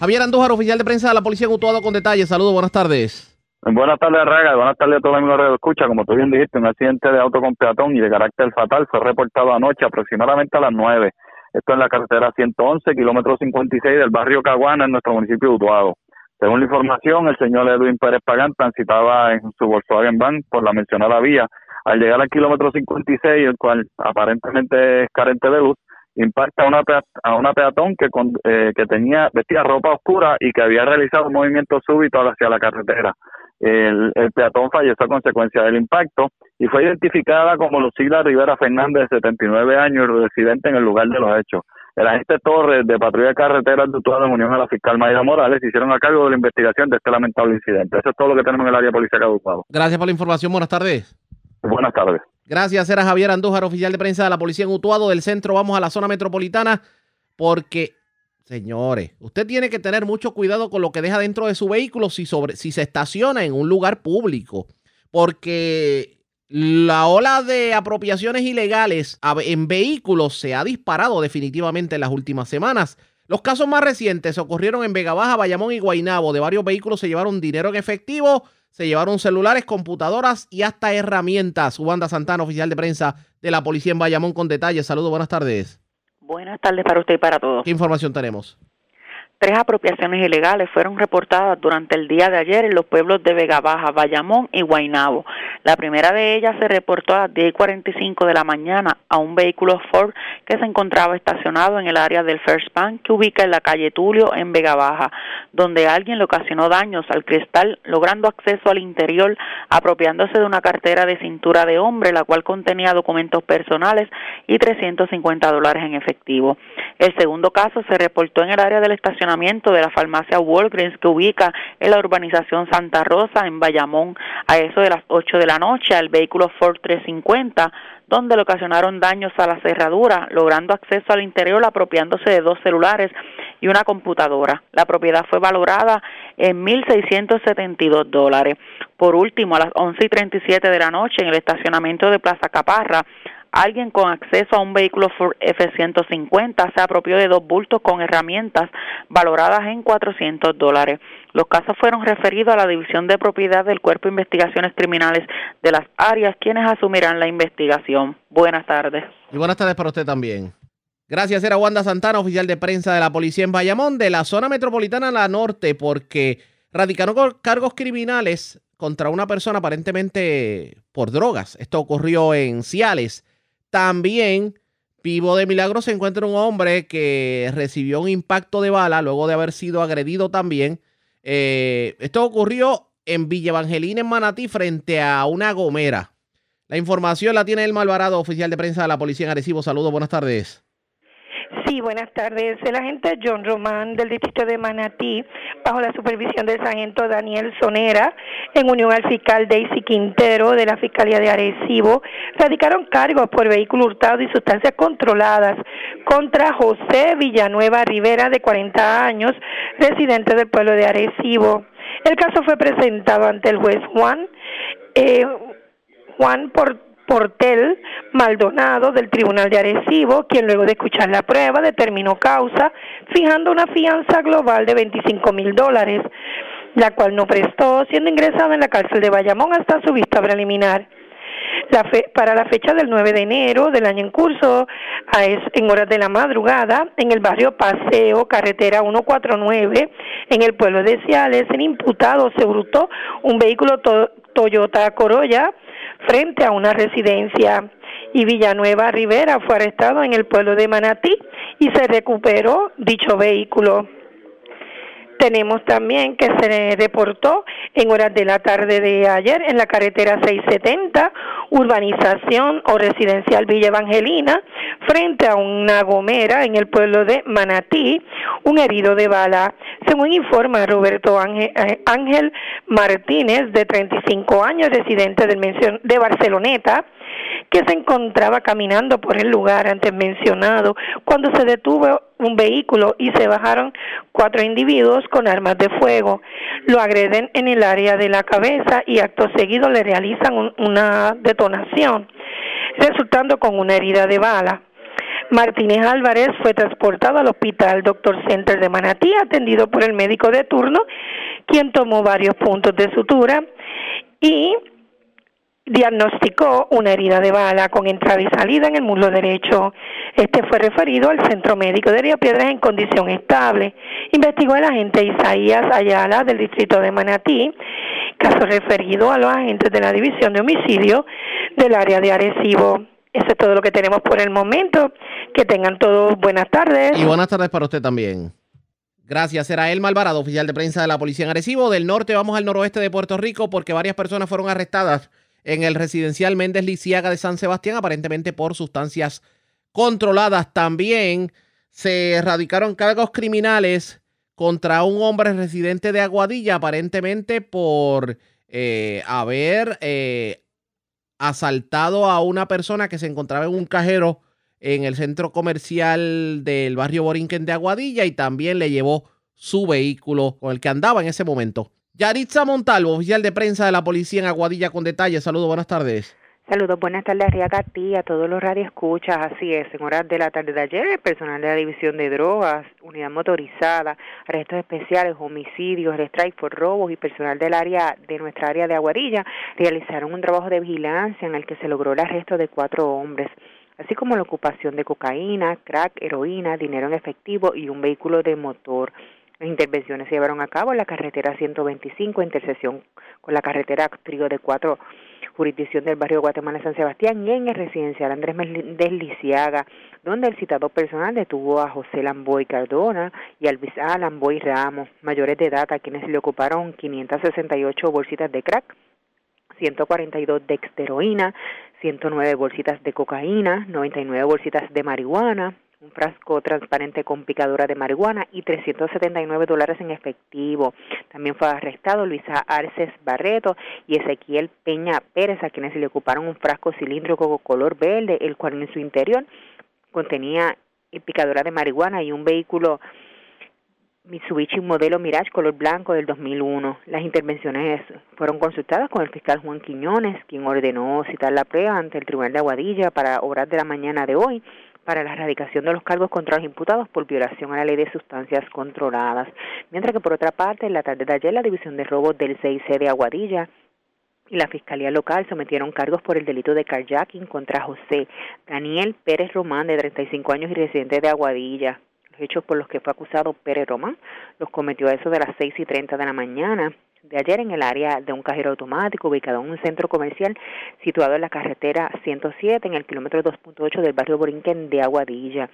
Javier Andújar, oficial de prensa de la policía en Utuado, con detalles. Saludos, buenas tardes. Buenas tardes, Raga. Buenas tardes a todos los amigos de Escucha. Como tú bien dijiste, un accidente de auto con peatón y de carácter fatal fue reportado anoche aproximadamente a las 9. Esto en la carretera 111, kilómetro 56 del barrio Caguana, en nuestro municipio de Utuado. Según la información, el señor Edwin Pérez Pagán transitaba en su Volkswagen Van por la mencionada vía. Al llegar al kilómetro 56, el cual aparentemente es carente de luz, impacta a una, a una peatón que, con- eh, que tenía vestía ropa oscura y que había realizado un movimiento súbito hacia la carretera. El, el peatón falleció a consecuencia del impacto y fue identificada como Lucila Rivera Fernández, de 79 años, residente en el lugar de los hechos. El agente Torres de Patrulla de Carreteras de Utuado en unión a la fiscal Mayra Morales hicieron a cargo de la investigación de este lamentable incidente. Eso es todo lo que tenemos en el área policial Utuado. Gracias por la información. Buenas tardes. Buenas tardes. Gracias, era Javier Andújar, oficial de prensa de la policía en Utuado del centro. Vamos a la zona metropolitana porque, señores, usted tiene que tener mucho cuidado con lo que deja dentro de su vehículo si, sobre, si se estaciona en un lugar público. Porque la ola de apropiaciones ilegales en vehículos se ha disparado definitivamente en las últimas semanas. Los casos más recientes ocurrieron en Vega Baja, Bayamón y Guaynabo. De varios vehículos se llevaron dinero en efectivo, se llevaron celulares, computadoras y hasta herramientas. Wanda Santana, oficial de prensa de la policía en Bayamón, con detalles. Saludos, buenas tardes. Buenas tardes para usted y para todos. ¿Qué información tenemos? Tres apropiaciones ilegales fueron reportadas durante el día de ayer en los pueblos de Vega Baja, Bayamón y Guaynabo. La primera de ellas se reportó a las 10.45 de la mañana a un vehículo Ford que se encontraba estacionado en el área del First Bank que ubica en la calle Tulio en Vega Baja, donde alguien le ocasionó daños al cristal, logrando acceso al interior, apropiándose de una cartera de cintura de hombre, la cual contenía documentos personales y 350 dólares en efectivo. El segundo caso se reportó en el área del estacionamiento de la farmacia Walgreens que ubica en la urbanización Santa Rosa en Bayamón a eso de las 8 de la noche al vehículo Ford 350 donde le ocasionaron daños a la cerradura, logrando acceso al interior apropiándose de dos celulares y una computadora. La propiedad fue valorada en 1.672 dólares. Por último, a las 11 y 37 de la noche en el estacionamiento de Plaza Caparra, Alguien con acceso a un vehículo Ford F-150 se apropió de dos bultos con herramientas valoradas en 400 dólares. Los casos fueron referidos a la División de Propiedad del Cuerpo de Investigaciones Criminales de las áreas, quienes asumirán la investigación. Buenas tardes. Y buenas tardes para usted también. Gracias, era Wanda Santana, oficial de prensa de la policía en Bayamón, de la zona metropolitana a la norte, porque radicaron cargos criminales contra una persona aparentemente por drogas. Esto ocurrió en Ciales. También, vivo de milagro, se encuentra un hombre que recibió un impacto de bala luego de haber sido agredido también. Eh, esto ocurrió en Villa Evangelina, en Manatí, frente a una gomera. La información la tiene el Malvarado, oficial de prensa de la policía en Arecibo. Saludos, buenas tardes. Sí, buenas tardes. El agente John Román del distrito de Manatí, bajo la supervisión del sargento Daniel Sonera, en unión al fiscal Daisy Quintero de la Fiscalía de Arecibo, radicaron cargos por vehículo hurtado y sustancias controladas contra José Villanueva Rivera, de 40 años, residente del pueblo de Arecibo. El caso fue presentado ante el juez Juan, eh, Juan por Portel Maldonado del Tribunal de Arecibo, quien luego de escuchar la prueba determinó causa, fijando una fianza global de 25 mil dólares. la cual no prestó, siendo ingresado en la cárcel de Bayamón hasta su vista preliminar. La para la fecha del 9 de enero del año en curso, a es, en horas de la madrugada, en el barrio Paseo, carretera 149, en el pueblo de Ciales, el imputado se brutó un vehículo Toyota Corolla frente a una residencia y Villanueva Rivera fue arrestado en el pueblo de Manatí y se recuperó dicho vehículo. Tenemos también que se reportó en horas de la tarde de ayer en la carretera 670, urbanización o residencial Villa Evangelina, frente a una gomera en el pueblo de Manatí, un herido de bala. Según informa Roberto Ángel, eh, Martínez, de 35 años, residente de Barceloneta, que se encontraba caminando por el lugar antes mencionado cuando se detuvo un vehículo y se bajaron cuatro individuos con armas de fuego. Lo agreden en el área de la cabeza y acto seguido le realizan una detonación, resultando con una herida de bala. Martínez Álvarez fue transportado al Hospital Doctor Center de Manatí, atendido por el médico de turno, quien tomó varios puntos de sutura y diagnosticó una herida de bala con entrada y salida en el muslo derecho. Este fue referido al Centro Médico de Río Piedras en condición estable. Investigó el agente Isaías Ayala del distrito de Manatí, caso referido a los agentes de la División de Homicidio del área de Arecibo. Eso es todo lo que tenemos por el momento. Que tengan todos buenas tardes. Y buenas tardes para usted también. Gracias. Era El Malvarado, oficial de prensa de la Policía en Arecibo. Del norte vamos al noroeste de Puerto Rico porque varias personas fueron arrestadas en el residencial Méndez Liciaga de San Sebastián, aparentemente por sustancias controladas. También se erradicaron cargos criminales contra un hombre residente de Aguadilla, aparentemente por eh, haber eh, asaltado a una persona que se encontraba en un cajero en el centro comercial del barrio Borinquen de Aguadilla y también le llevó su vehículo con el que andaba en ese momento. Yaritza Montalvo, oficial de prensa de la policía en Aguadilla, con detalles. Saludos, buenas tardes. Saludos, buenas tardes, a todos los radioescuchas. Así es, en horas de la tarde de ayer, el personal de la División de Drogas, Unidad Motorizada, Arrestos Especiales, Homicidios, Restrike por Robos y personal del área de nuestra área de Aguadilla realizaron un trabajo de vigilancia en el que se logró el arresto de cuatro hombres así como la ocupación de cocaína, crack, heroína, dinero en efectivo y un vehículo de motor. Las intervenciones se llevaron a cabo en la carretera 125, intersección con la carretera Trigo de Cuatro, jurisdicción del barrio Guatemala San Sebastián, y en el residencial Andrés Desliciaga, donde el citado personal detuvo a José Lamboy Cardona y a Lamboy Ramos, mayores de edad, a quienes le ocuparon 568 bolsitas de crack, 142 de heroína, 109 bolsitas de cocaína, 99 bolsitas de marihuana, un frasco transparente con picadura de marihuana y 379 dólares en efectivo. También fue arrestado Luisa Arces Barreto y Ezequiel Peña Pérez, a quienes se le ocuparon un frasco cilíndrico color verde, el cual en su interior contenía picadura de marihuana y un vehículo Mitsubishi modelo Mirage color blanco del 2001. Las intervenciones fueron consultadas con el fiscal Juan Quiñones, quien ordenó citar la prueba ante el Tribunal de Aguadilla para obras de la mañana de hoy para la erradicación de los cargos contra los imputados por violación a la ley de sustancias controladas. Mientras que por otra parte, en la tarde de ayer, la División de Robos del 6C de Aguadilla y la Fiscalía Local sometieron cargos por el delito de carjacking contra José Daniel Pérez Román, de 35 años y residente de Aguadilla. Hechos por los que fue acusado Pérez Román los cometió a eso de las 6 y 30 de la mañana de ayer en el área de un cajero automático ubicado en un centro comercial situado en la carretera 107 en el kilómetro 2.8 del barrio Borinquen de Aguadilla,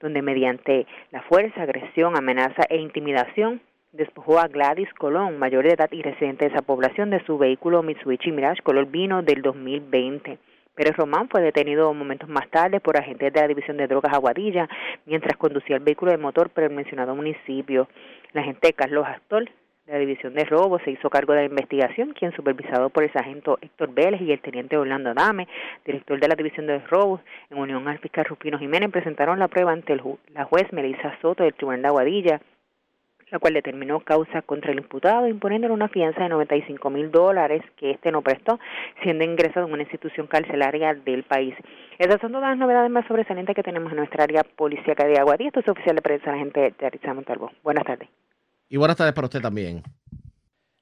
donde mediante la fuerza, agresión, amenaza e intimidación despojó a Gladys Colón, mayor de edad y residente de esa población, de su vehículo Mitsubishi Mirage color vino del 2020. Pérez Román fue detenido momentos más tarde por agentes de la División de Drogas Aguadilla mientras conducía el vehículo de motor por el mencionado municipio. La agente Carlos Astor la División de Robos se hizo cargo de la investigación, quien supervisado por el sargento Héctor Vélez y el teniente Orlando Adame, director de la División de Robos, en unión al fiscal Rufino Jiménez, presentaron la prueba ante la juez Melissa Soto del Tribunal de Aguadilla, la cual determinó causa contra el imputado, imponiéndole una fianza de 95 mil dólares que éste no prestó, siendo ingresado en una institución carcelaria del país. Esas son todas las novedades más sobresalientes que tenemos en nuestra área policíaca de Aguadilla. Esto es oficial de prensa, la gente de Arizona Montalvo. Buenas tardes. Y buenas tardes para usted también.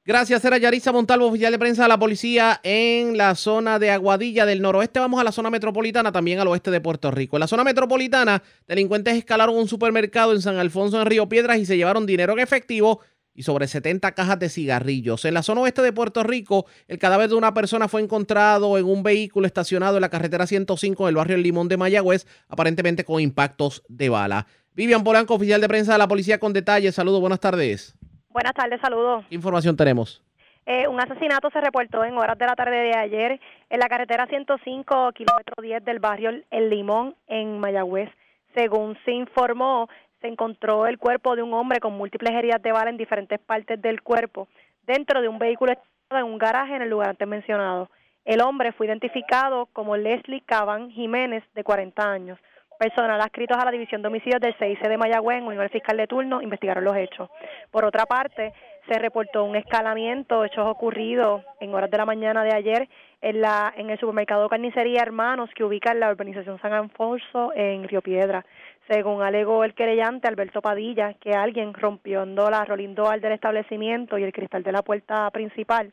Gracias, era Yarisa Montalvo, oficial de prensa de la policía en la zona de Aguadilla del noroeste. Vamos a la zona metropolitana, también al oeste de Puerto Rico. En la zona metropolitana, delincuentes escalaron un supermercado en San Alfonso, en Río Piedras, y se llevaron dinero en efectivo y sobre 70 cajas de cigarrillos. En la zona oeste de Puerto Rico, el cadáver de una persona fue encontrado en un vehículo estacionado en la carretera 105 del barrio El Limón de Mayagüez, aparentemente con impactos de bala. Vivian Polanco, oficial de prensa de la policía con detalles. Saludos, buenas tardes. Buenas tardes, saludos. ¿Qué información tenemos? Eh, un asesinato se reportó en horas de la tarde de ayer en la carretera 105, kilómetro 10 del barrio El Limón, en Mayagüez. Según se informó, se encontró el cuerpo de un hombre con múltiples heridas de bala en diferentes partes del cuerpo, dentro de un vehículo en un garaje en el lugar antes mencionado. El hombre fue identificado como Leslie Caban Jiménez, de 40 años. Personal adscritos a la División de Homicidios del CIC de Mayagüez, Unión Fiscal de Turno, investigaron los hechos. Por otra parte, se reportó un escalamiento, hechos ocurridos en horas de la mañana de ayer en, la, en el supermercado Carnicería Hermanos que ubica en la urbanización San Alfonso en Río Piedra. Según alegó el querellante Alberto Padilla, que alguien rompió la rolling door del establecimiento y el cristal de la puerta principal,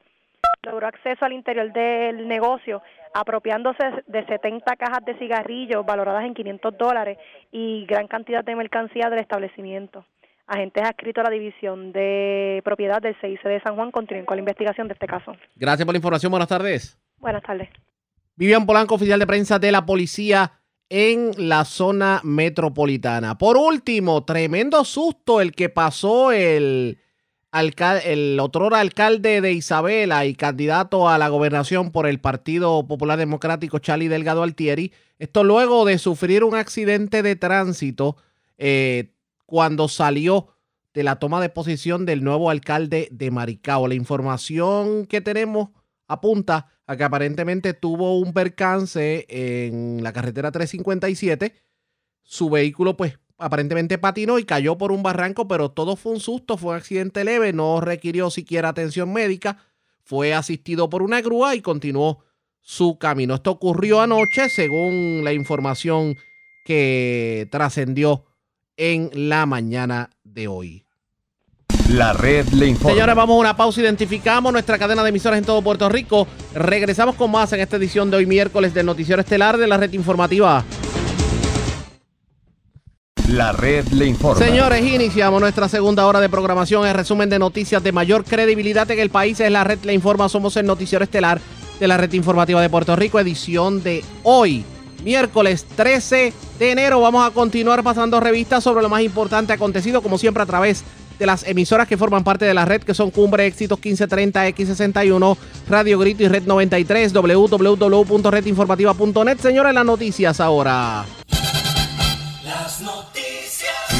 logró acceso al interior del negocio apropiándose de 70 cajas de cigarrillos valoradas en 500 dólares y gran cantidad de mercancía del establecimiento agentes adscritos a la División de Propiedad del CIC de San Juan continúen con la investigación de este caso. Gracias por la información. Buenas tardes. Buenas tardes. Vivian Polanco, oficial de prensa de la policía en la zona metropolitana. Por último, tremendo susto el que pasó el, el otro alcalde de Isabela y candidato a la gobernación por el Partido Popular Democrático, Charlie Delgado Altieri. Esto luego de sufrir un accidente de tránsito. Eh, cuando salió de la toma de posición del nuevo alcalde de Maricao. La información que tenemos apunta a que aparentemente tuvo un percance en la carretera 357. Su vehículo pues aparentemente patinó y cayó por un barranco, pero todo fue un susto, fue un accidente leve, no requirió siquiera atención médica, fue asistido por una grúa y continuó su camino. Esto ocurrió anoche según la información que trascendió en la mañana de hoy. La red le informa. Señores, vamos a una pausa. Identificamos nuestra cadena de emisoras en todo Puerto Rico. Regresamos con más en esta edición de hoy miércoles del Noticiero Estelar de la red informativa. La red le informa. Señores, iniciamos nuestra segunda hora de programación. El resumen de noticias de mayor credibilidad en el país es la red le informa. Somos el Noticiero Estelar de la red informativa de Puerto Rico, edición de hoy miércoles 13 de enero. Vamos a continuar pasando revistas sobre lo más importante acontecido, como siempre, a través de las emisoras que forman parte de la red, que son Cumbre Éxitos 1530, X61, Radio Grito y Red 93, www.redinformativa.net. Señores, las noticias ahora.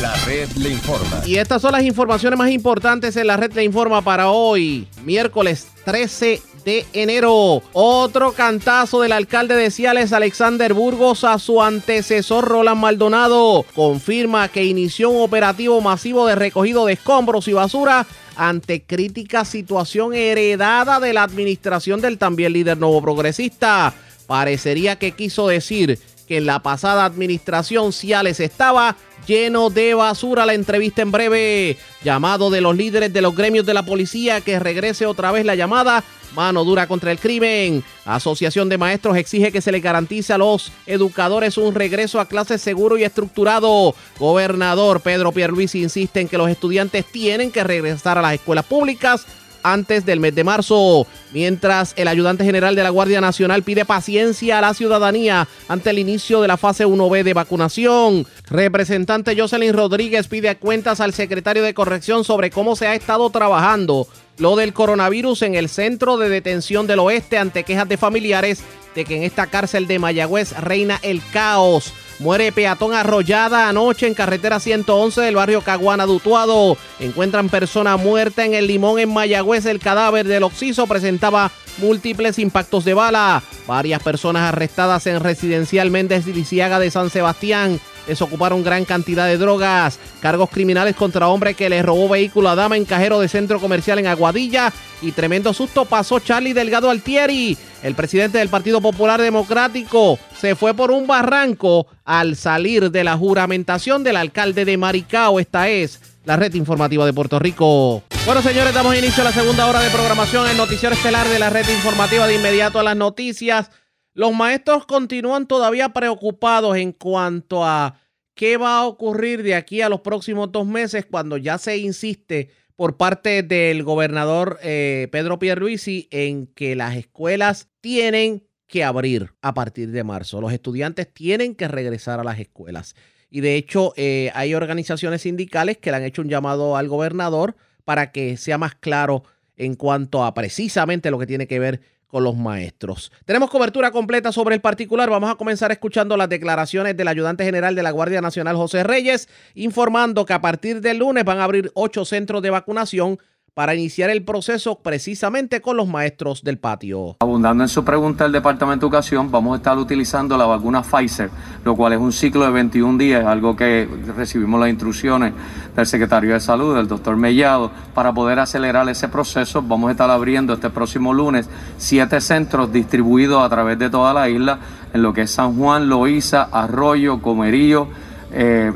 La red le informa. Y estas son las informaciones más importantes en la red le informa para hoy, miércoles 13 de enero. Otro cantazo del alcalde de Ciales, Alexander Burgos, a su antecesor Roland Maldonado. Confirma que inició un operativo masivo de recogido de escombros y basura ante crítica situación heredada de la administración del también líder nuevo progresista. Parecería que quiso decir que en la pasada administración Ciales estaba lleno de basura. La entrevista en breve. Llamado de los líderes de los gremios de la policía que regrese otra vez la llamada. Mano dura contra el crimen. Asociación de Maestros exige que se le garantice a los educadores un regreso a clases seguro y estructurado. Gobernador Pedro Pierluisi insiste en que los estudiantes tienen que regresar a las escuelas públicas antes del mes de marzo, mientras el ayudante general de la Guardia Nacional pide paciencia a la ciudadanía ante el inicio de la fase 1B de vacunación. Representante Jocelyn Rodríguez pide cuentas al secretario de Corrección sobre cómo se ha estado trabajando lo del coronavirus en el centro de detención del oeste ante quejas de familiares de que en esta cárcel de Mayagüez reina el caos. Muere peatón arrollada anoche en carretera 111 del barrio Caguana Dutuado. Encuentran persona muerta en el limón en Mayagüez. El cadáver del occiso presentaba múltiples impactos de bala. Varias personas arrestadas en residencial Méndez Lisiaga de San Sebastián. Desocuparon gran cantidad de drogas. Cargos criminales contra hombre que le robó vehículo a dama en cajero de centro comercial en Aguadilla. Y tremendo susto pasó Charlie Delgado Altieri. El presidente del Partido Popular Democrático se fue por un barranco al salir de la juramentación del alcalde de Maricao. Esta es la red informativa de Puerto Rico. Bueno, señores, damos inicio a la segunda hora de programación en Noticiero Estelar de la red informativa de inmediato a las noticias. Los maestros continúan todavía preocupados en cuanto a qué va a ocurrir de aquí a los próximos dos meses cuando ya se insiste por parte del gobernador eh, Pedro Pierluisi en que las escuelas tienen que abrir a partir de marzo. Los estudiantes tienen que regresar a las escuelas. Y de hecho eh, hay organizaciones sindicales que le han hecho un llamado al gobernador para que sea más claro en cuanto a precisamente lo que tiene que ver con los maestros. Tenemos cobertura completa sobre el particular. Vamos a comenzar escuchando las declaraciones del ayudante general de la Guardia Nacional, José Reyes, informando que a partir del lunes van a abrir ocho centros de vacunación para iniciar el proceso precisamente con los maestros del patio. Abundando en su pregunta el Departamento de Educación, vamos a estar utilizando la vacuna Pfizer, lo cual es un ciclo de 21 días, algo que recibimos las instrucciones del secretario de Salud, del doctor Mellado, para poder acelerar ese proceso. Vamos a estar abriendo este próximo lunes siete centros distribuidos a través de toda la isla, en lo que es San Juan, Loíza, Arroyo, Comerío, eh,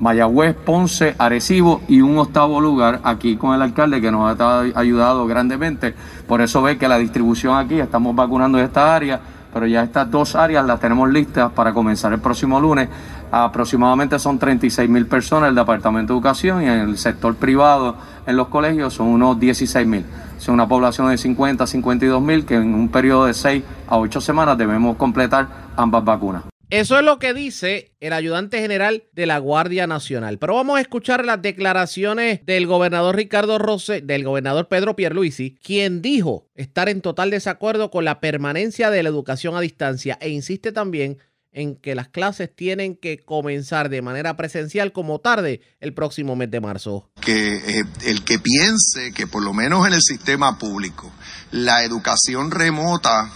Mayagüez, Ponce, Arecibo y un octavo lugar aquí con el alcalde que nos ha ayudado grandemente. Por eso ve que la distribución aquí, estamos vacunando esta área, pero ya estas dos áreas las tenemos listas para comenzar el próximo lunes. Aproximadamente son 36 mil personas en el Departamento de Educación y en el sector privado, en los colegios, son unos 16 mil. Es una población de 50 a 52 mil que en un periodo de 6 a 8 semanas debemos completar ambas vacunas. Eso es lo que dice el ayudante general de la Guardia Nacional. Pero vamos a escuchar las declaraciones del gobernador Ricardo Rosé, del gobernador Pedro Pierluisi, quien dijo estar en total desacuerdo con la permanencia de la educación a distancia e insiste también en que las clases tienen que comenzar de manera presencial como tarde el próximo mes de marzo. Que eh, el que piense que por lo menos en el sistema público la educación remota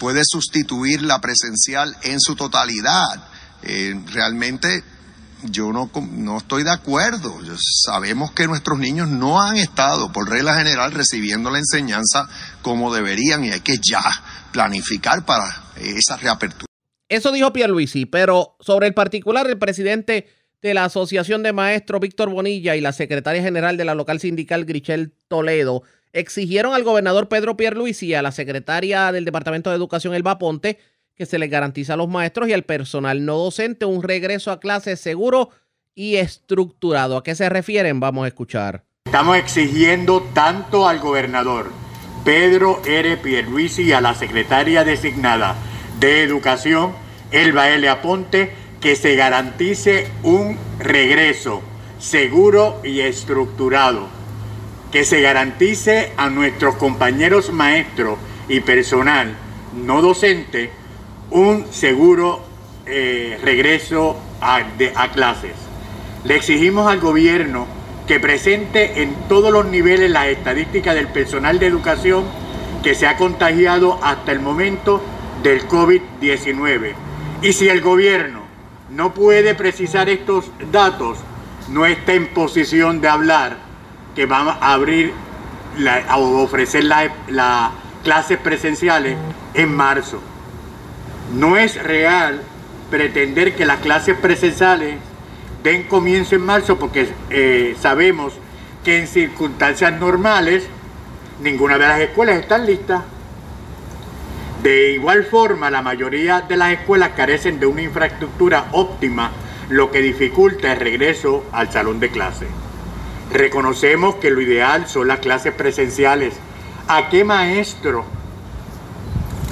puede sustituir la presencial en su totalidad. Eh, realmente yo no, no estoy de acuerdo. Sabemos que nuestros niños no han estado, por regla general, recibiendo la enseñanza como deberían y hay que ya planificar para esa reapertura. Eso dijo Pierluisi, pero sobre el particular, el presidente de la Asociación de Maestros, Víctor Bonilla, y la secretaria general de la local sindical, Grichel Toledo, exigieron al gobernador Pedro Pierluisi y a la secretaria del Departamento de Educación, Elba Ponte, que se les garantiza a los maestros y al personal no docente un regreso a clases seguro y estructurado. ¿A qué se refieren? Vamos a escuchar. Estamos exigiendo tanto al gobernador Pedro R. Pierluisi y a la secretaria designada de Educación, Elba L. Aponte, que se garantice un regreso seguro y estructurado que se garantice a nuestros compañeros maestros y personal no docente un seguro eh, regreso a, a clases. Le exigimos al gobierno que presente en todos los niveles las estadísticas del personal de educación que se ha contagiado hasta el momento del COVID-19. Y si el gobierno no puede precisar estos datos, no está en posición de hablar que vamos a abrir a ofrecer las clases presenciales en marzo. No es real pretender que las clases presenciales den comienzo en marzo porque eh, sabemos que en circunstancias normales ninguna de las escuelas están listas. De igual forma, la mayoría de las escuelas carecen de una infraestructura óptima, lo que dificulta el regreso al salón de clase. Reconocemos que lo ideal son las clases presenciales. ¿A qué maestro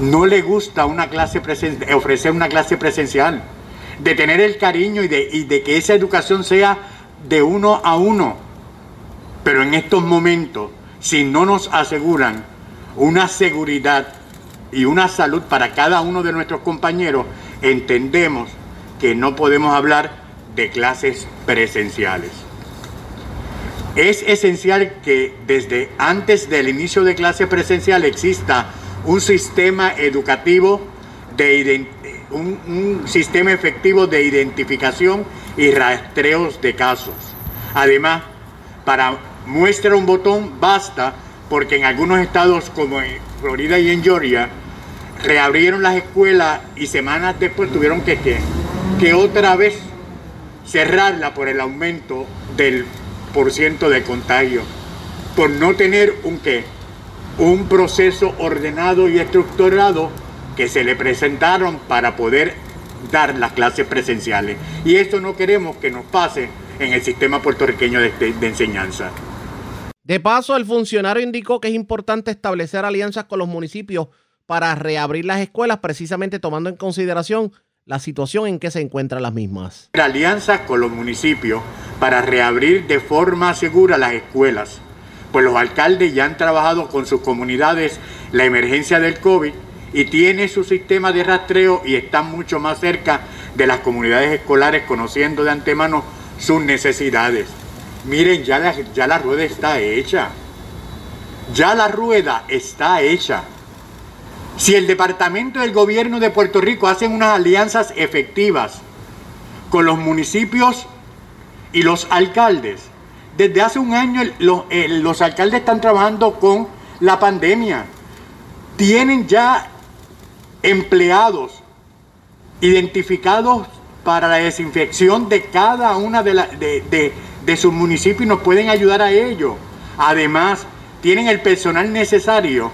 no le gusta una clase ofrecer una clase presencial? De tener el cariño y de, y de que esa educación sea de uno a uno. Pero en estos momentos, si no nos aseguran una seguridad y una salud para cada uno de nuestros compañeros, entendemos que no podemos hablar de clases presenciales. Es esencial que desde antes del inicio de clase presencial exista un sistema educativo de un, sistema efectivo de identificación y rastreos de casos. Además, para muestra un botón basta porque en algunos estados como en Florida y en Georgia reabrieron las escuelas y semanas después tuvieron que, que, que otra vez cerrarla por el aumento del de contagio. por no tener un qué, un proceso ordenado y estructurado que se le presentaron para poder dar las clases presenciales. Y esto no queremos que nos pase en el sistema puertorriqueño de, de enseñanza. De paso, el funcionario indicó que es importante establecer alianzas con los municipios para reabrir las escuelas, precisamente tomando en consideración la situación en que se encuentran las mismas. Alianzas con los municipios para reabrir de forma segura las escuelas, pues los alcaldes ya han trabajado con sus comunidades la emergencia del COVID y tienen su sistema de rastreo y están mucho más cerca de las comunidades escolares conociendo de antemano sus necesidades. Miren, ya la, ya la rueda está hecha. Ya la rueda está hecha. Si el Departamento del Gobierno de Puerto Rico hacen unas alianzas efectivas con los municipios y los alcaldes, desde hace un año los, alcaldes están trabajando con la pandemia. Tienen ya empleados identificados para la desinfección de cada una de, de sus municipios y nos pueden ayudar a ello. Además, tienen el personal necesario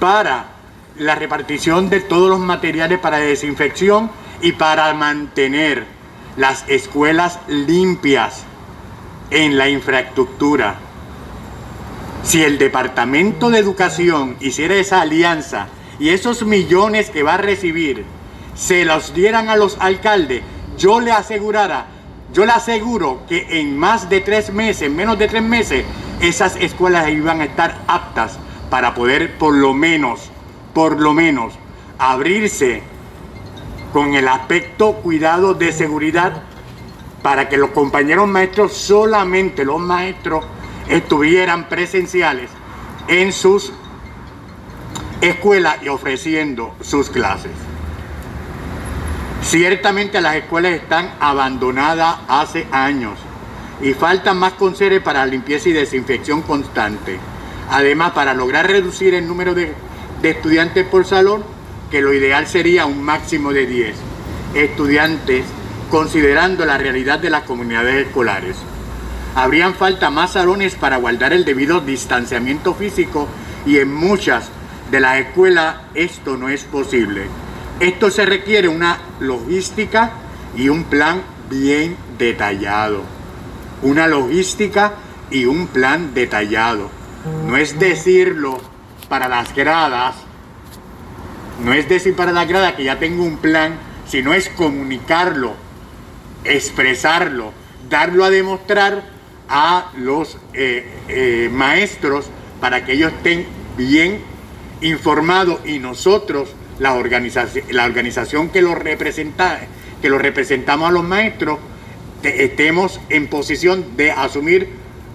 para la repartición de todos los materiales para desinfección y para mantener las escuelas limpias en la infraestructura. Si el Departamento de Educación hiciera esa alianza y esos millones que va a recibir se los dieran a los alcaldes, yo le asegurara yo le aseguro que en más de tres meses, menos de tres meses, esas escuelas iban a estar aptas para poder por lo menos, por lo menos, abrirse con el aspecto cuidado de seguridad para que los compañeros maestros, solamente los maestros, estuvieran presenciales en sus escuelas y ofreciendo sus clases. Ciertamente las escuelas están abandonadas hace años y faltan más conserjes para limpieza y desinfección constante. Además, para lograr reducir el número de, de, estudiantes por salón, que lo ideal sería un máximo de 10 estudiantes, considerando la realidad de las comunidades escolares. Habrían falta más salones para guardar el debido distanciamiento físico y en muchas de las escuelas esto no es posible. Esto se requiere una logística y un plan bien detallado. Una logística y un plan detallado. No es decirlo para las gradas, no es decir para las gradas que ya tengo un plan, sino es comunicarlo, expresarlo, darlo a demostrar a los eh, eh, maestros para que ellos estén bien informados y nosotros la organización, la organización que lo representa, que lo representamos a los maestros, estemos en posición de asumir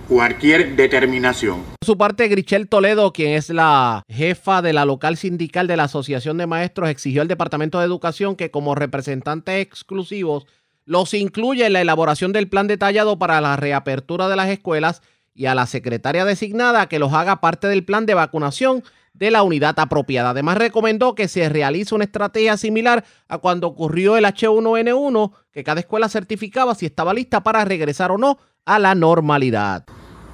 cualquier determinación. Por su parte, Grichel Toledo, quien es la jefa de la local sindical de la Asociación de Maestros, exigió al Departamento de Educación que como representantes exclusivos los incluya en la elaboración del plan detallado para la reapertura de las escuelas y a la secretaria designada que los haga parte del plan de vacunación de la unidad apropiada. Además, recomendó que se realice una estrategia similar a cuando ocurrió el H1N1, que cada escuela certificaba si estaba lista para regresar o no a la normalidad.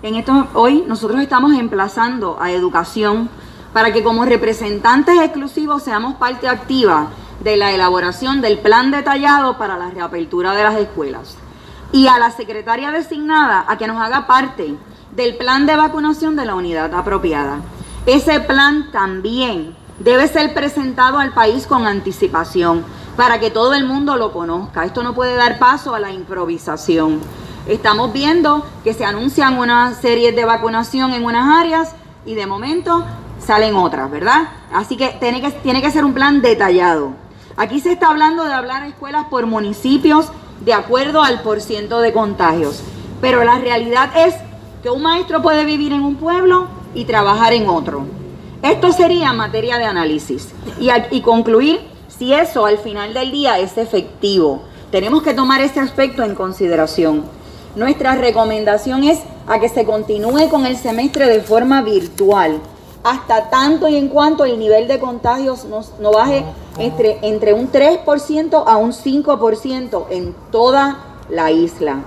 En esto, hoy nosotros estamos emplazando a educación para que como representantes exclusivos seamos parte activa de la elaboración del plan detallado para la reapertura de las escuelas. Y a la secretaria designada a que nos haga parte del plan de vacunación de la unidad apropiada. Ese plan también debe ser presentado al país con anticipación para que todo el mundo lo conozca. Esto no puede dar paso a la improvisación. Estamos viendo que se anuncian una serie de vacunación en unas áreas y de momento salen otras, ¿verdad? Así que tiene que, tiene que ser un plan detallado. Aquí se está hablando de hablar a escuelas por municipios de acuerdo al porciento de contagios. Pero la realidad es que un maestro puede vivir en un pueblo y trabajar en otro. Esto sería materia de análisis y, y concluir si eso al final del día es efectivo. Tenemos que tomar ese aspecto en consideración. Nuestra recomendación es a que se continúe con el semestre de forma virtual, hasta tanto y en cuanto el nivel de contagios no, no baje entre, entre un 3% a un 5% en toda la isla.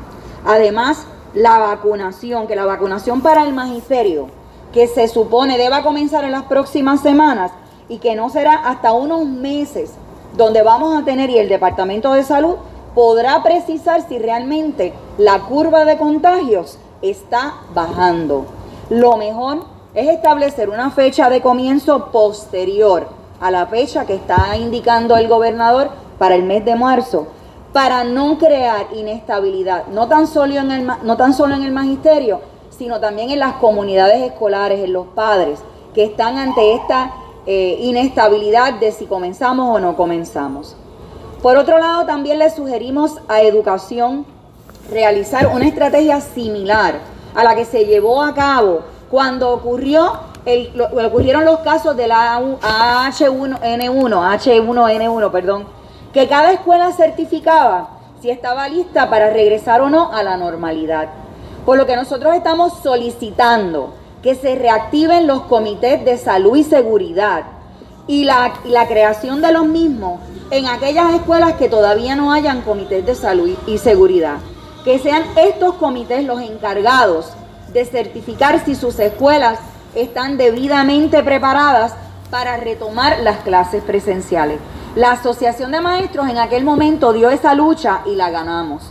Además, la vacunación, que la vacunación para el magisterio que se supone deba comenzar en las próximas semanas y que no será hasta unos meses donde vamos a tener y el Departamento de Salud podrá precisar si realmente la curva de contagios está bajando. Lo mejor es establecer una fecha de comienzo posterior a la fecha que está indicando el gobernador para el mes de marzo, para no crear inestabilidad, no tan solo en el, no tan solo en el magisterio, sino también en las comunidades escolares, en los padres, que están ante esta eh, inestabilidad de si comenzamos o no comenzamos. Por otro lado, también le sugerimos a educación realizar una estrategia similar a la que se llevó a cabo cuando ocurrió ocurrieron los casos de la H1N1, H1N1, perdón, que cada escuela certificaba si estaba lista para regresar o no a la normalidad. Por lo que nosotros estamos solicitando que se reactiven los comités de salud y seguridad y la, la creación de los mismos en aquellas escuelas que todavía no hayan comités de salud y seguridad. Que sean estos comités los encargados de certificar si sus escuelas están debidamente preparadas para retomar las clases presenciales. La Asociación de Maestros en aquel momento dio esa lucha y la ganamos.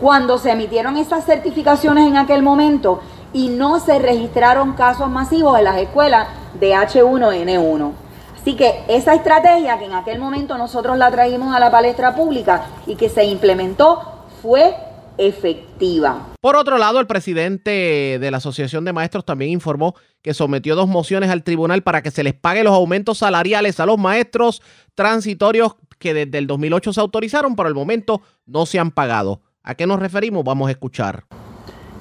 Cuando se emitieron esas certificaciones en aquel momento y no se registraron casos masivos en las escuelas de H1N1. Así que esa estrategia que en aquel momento nosotros la traímos a la palestra pública y que se implementó fue efectiva. Por otro lado, el presidente de la Asociación de Maestros también informó que sometió dos mociones al tribunal para que se les pague los aumentos salariales a los maestros transitorios que desde el 2008 se autorizaron, pero el momento no se han pagado. ¿A qué nos referimos? Vamos a escuchar.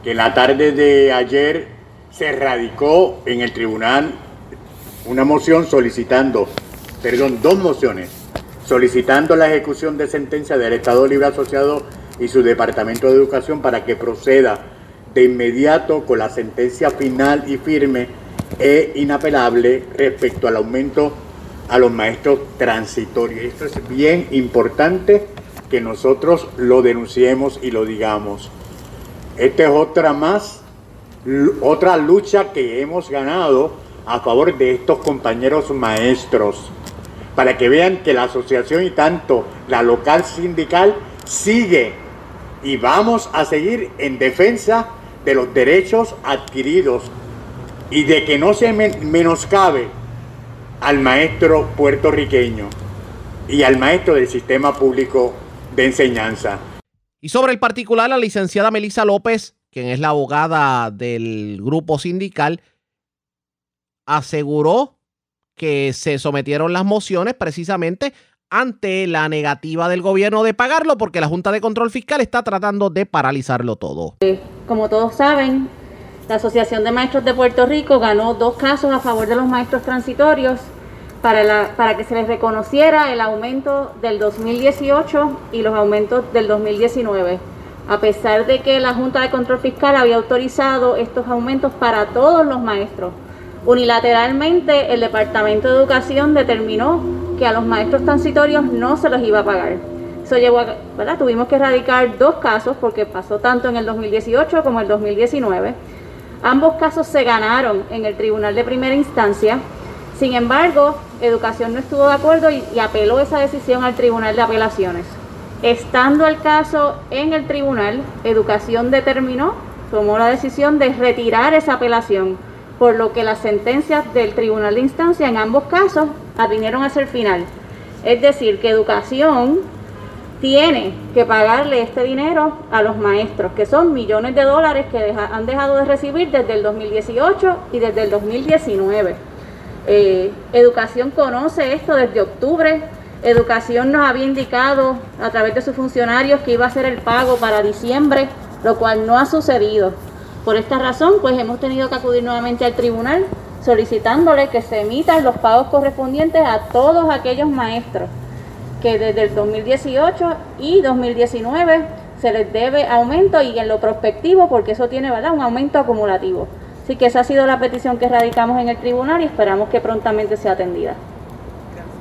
Que la tarde de ayer se radicó en el tribunal una moción solicitando, perdón, dos mociones, solicitando la ejecución de sentencia del Estado Libre Asociado y su Departamento de Educación para que proceda de inmediato con la sentencia final y firme e inapelable respecto al aumento a los maestros transitorios. Esto es bien importante que nosotros lo denunciemos y lo digamos. Esta es otra más, otra lucha que hemos ganado a favor de estos compañeros maestros, para que vean que la asociación y tanto la local sindical sigue y vamos a seguir en defensa de los derechos adquiridos y de que no se menoscabe al maestro puertorriqueño y al maestro del sistema público de enseñanza. Y sobre el particular, la licenciada Melisa López, quien es la abogada del grupo sindical, aseguró que se sometieron las mociones precisamente ante la negativa del gobierno de pagarlo porque la Junta de Control Fiscal está tratando de paralizarlo todo. Como todos saben, la Asociación de Maestros de Puerto Rico ganó dos casos a favor de los maestros transitorios para, que se les reconociera el aumento del 2018 y los aumentos del 2019, a pesar de que la Junta de Control Fiscal había autorizado estos aumentos para todos los maestros. Unilateralmente, el Departamento de Educación determinó que a los maestros transitorios no se los iba a pagar. Eso llevó a, ¿verdad? Tuvimos que erradicar dos casos porque pasó tanto en el 2018 como en el 2019. Ambos casos se ganaron en el Tribunal de Primera Instancia. Sin embargo, Educación no estuvo de acuerdo y, y apeló esa decisión al Tribunal de Apelaciones. Estando el caso en el tribunal, Educación determinó, tomó la decisión de retirar esa apelación por lo que las sentencias del Tribunal de Instancia en ambos casos vinieron a ser final. Es decir, que educación tiene que pagarle este dinero a los maestros, que son millones de dólares que han dejado de recibir desde el 2018 y desde el 2019. Eh, educación conoce esto desde octubre. Educación nos había indicado a través de sus funcionarios que iba a ser el pago para diciembre, lo cual no ha sucedido. Por esta razón, pues hemos tenido que acudir nuevamente al tribunal solicitándole que se emitan los pagos correspondientes a todos aquellos maestros que desde el 2018 y 2019 se les debe aumento y en lo prospectivo, porque eso tiene ¿verdad? un aumento acumulativo. Así que esa ha sido la petición que radicamos en el tribunal y esperamos que prontamente sea atendida.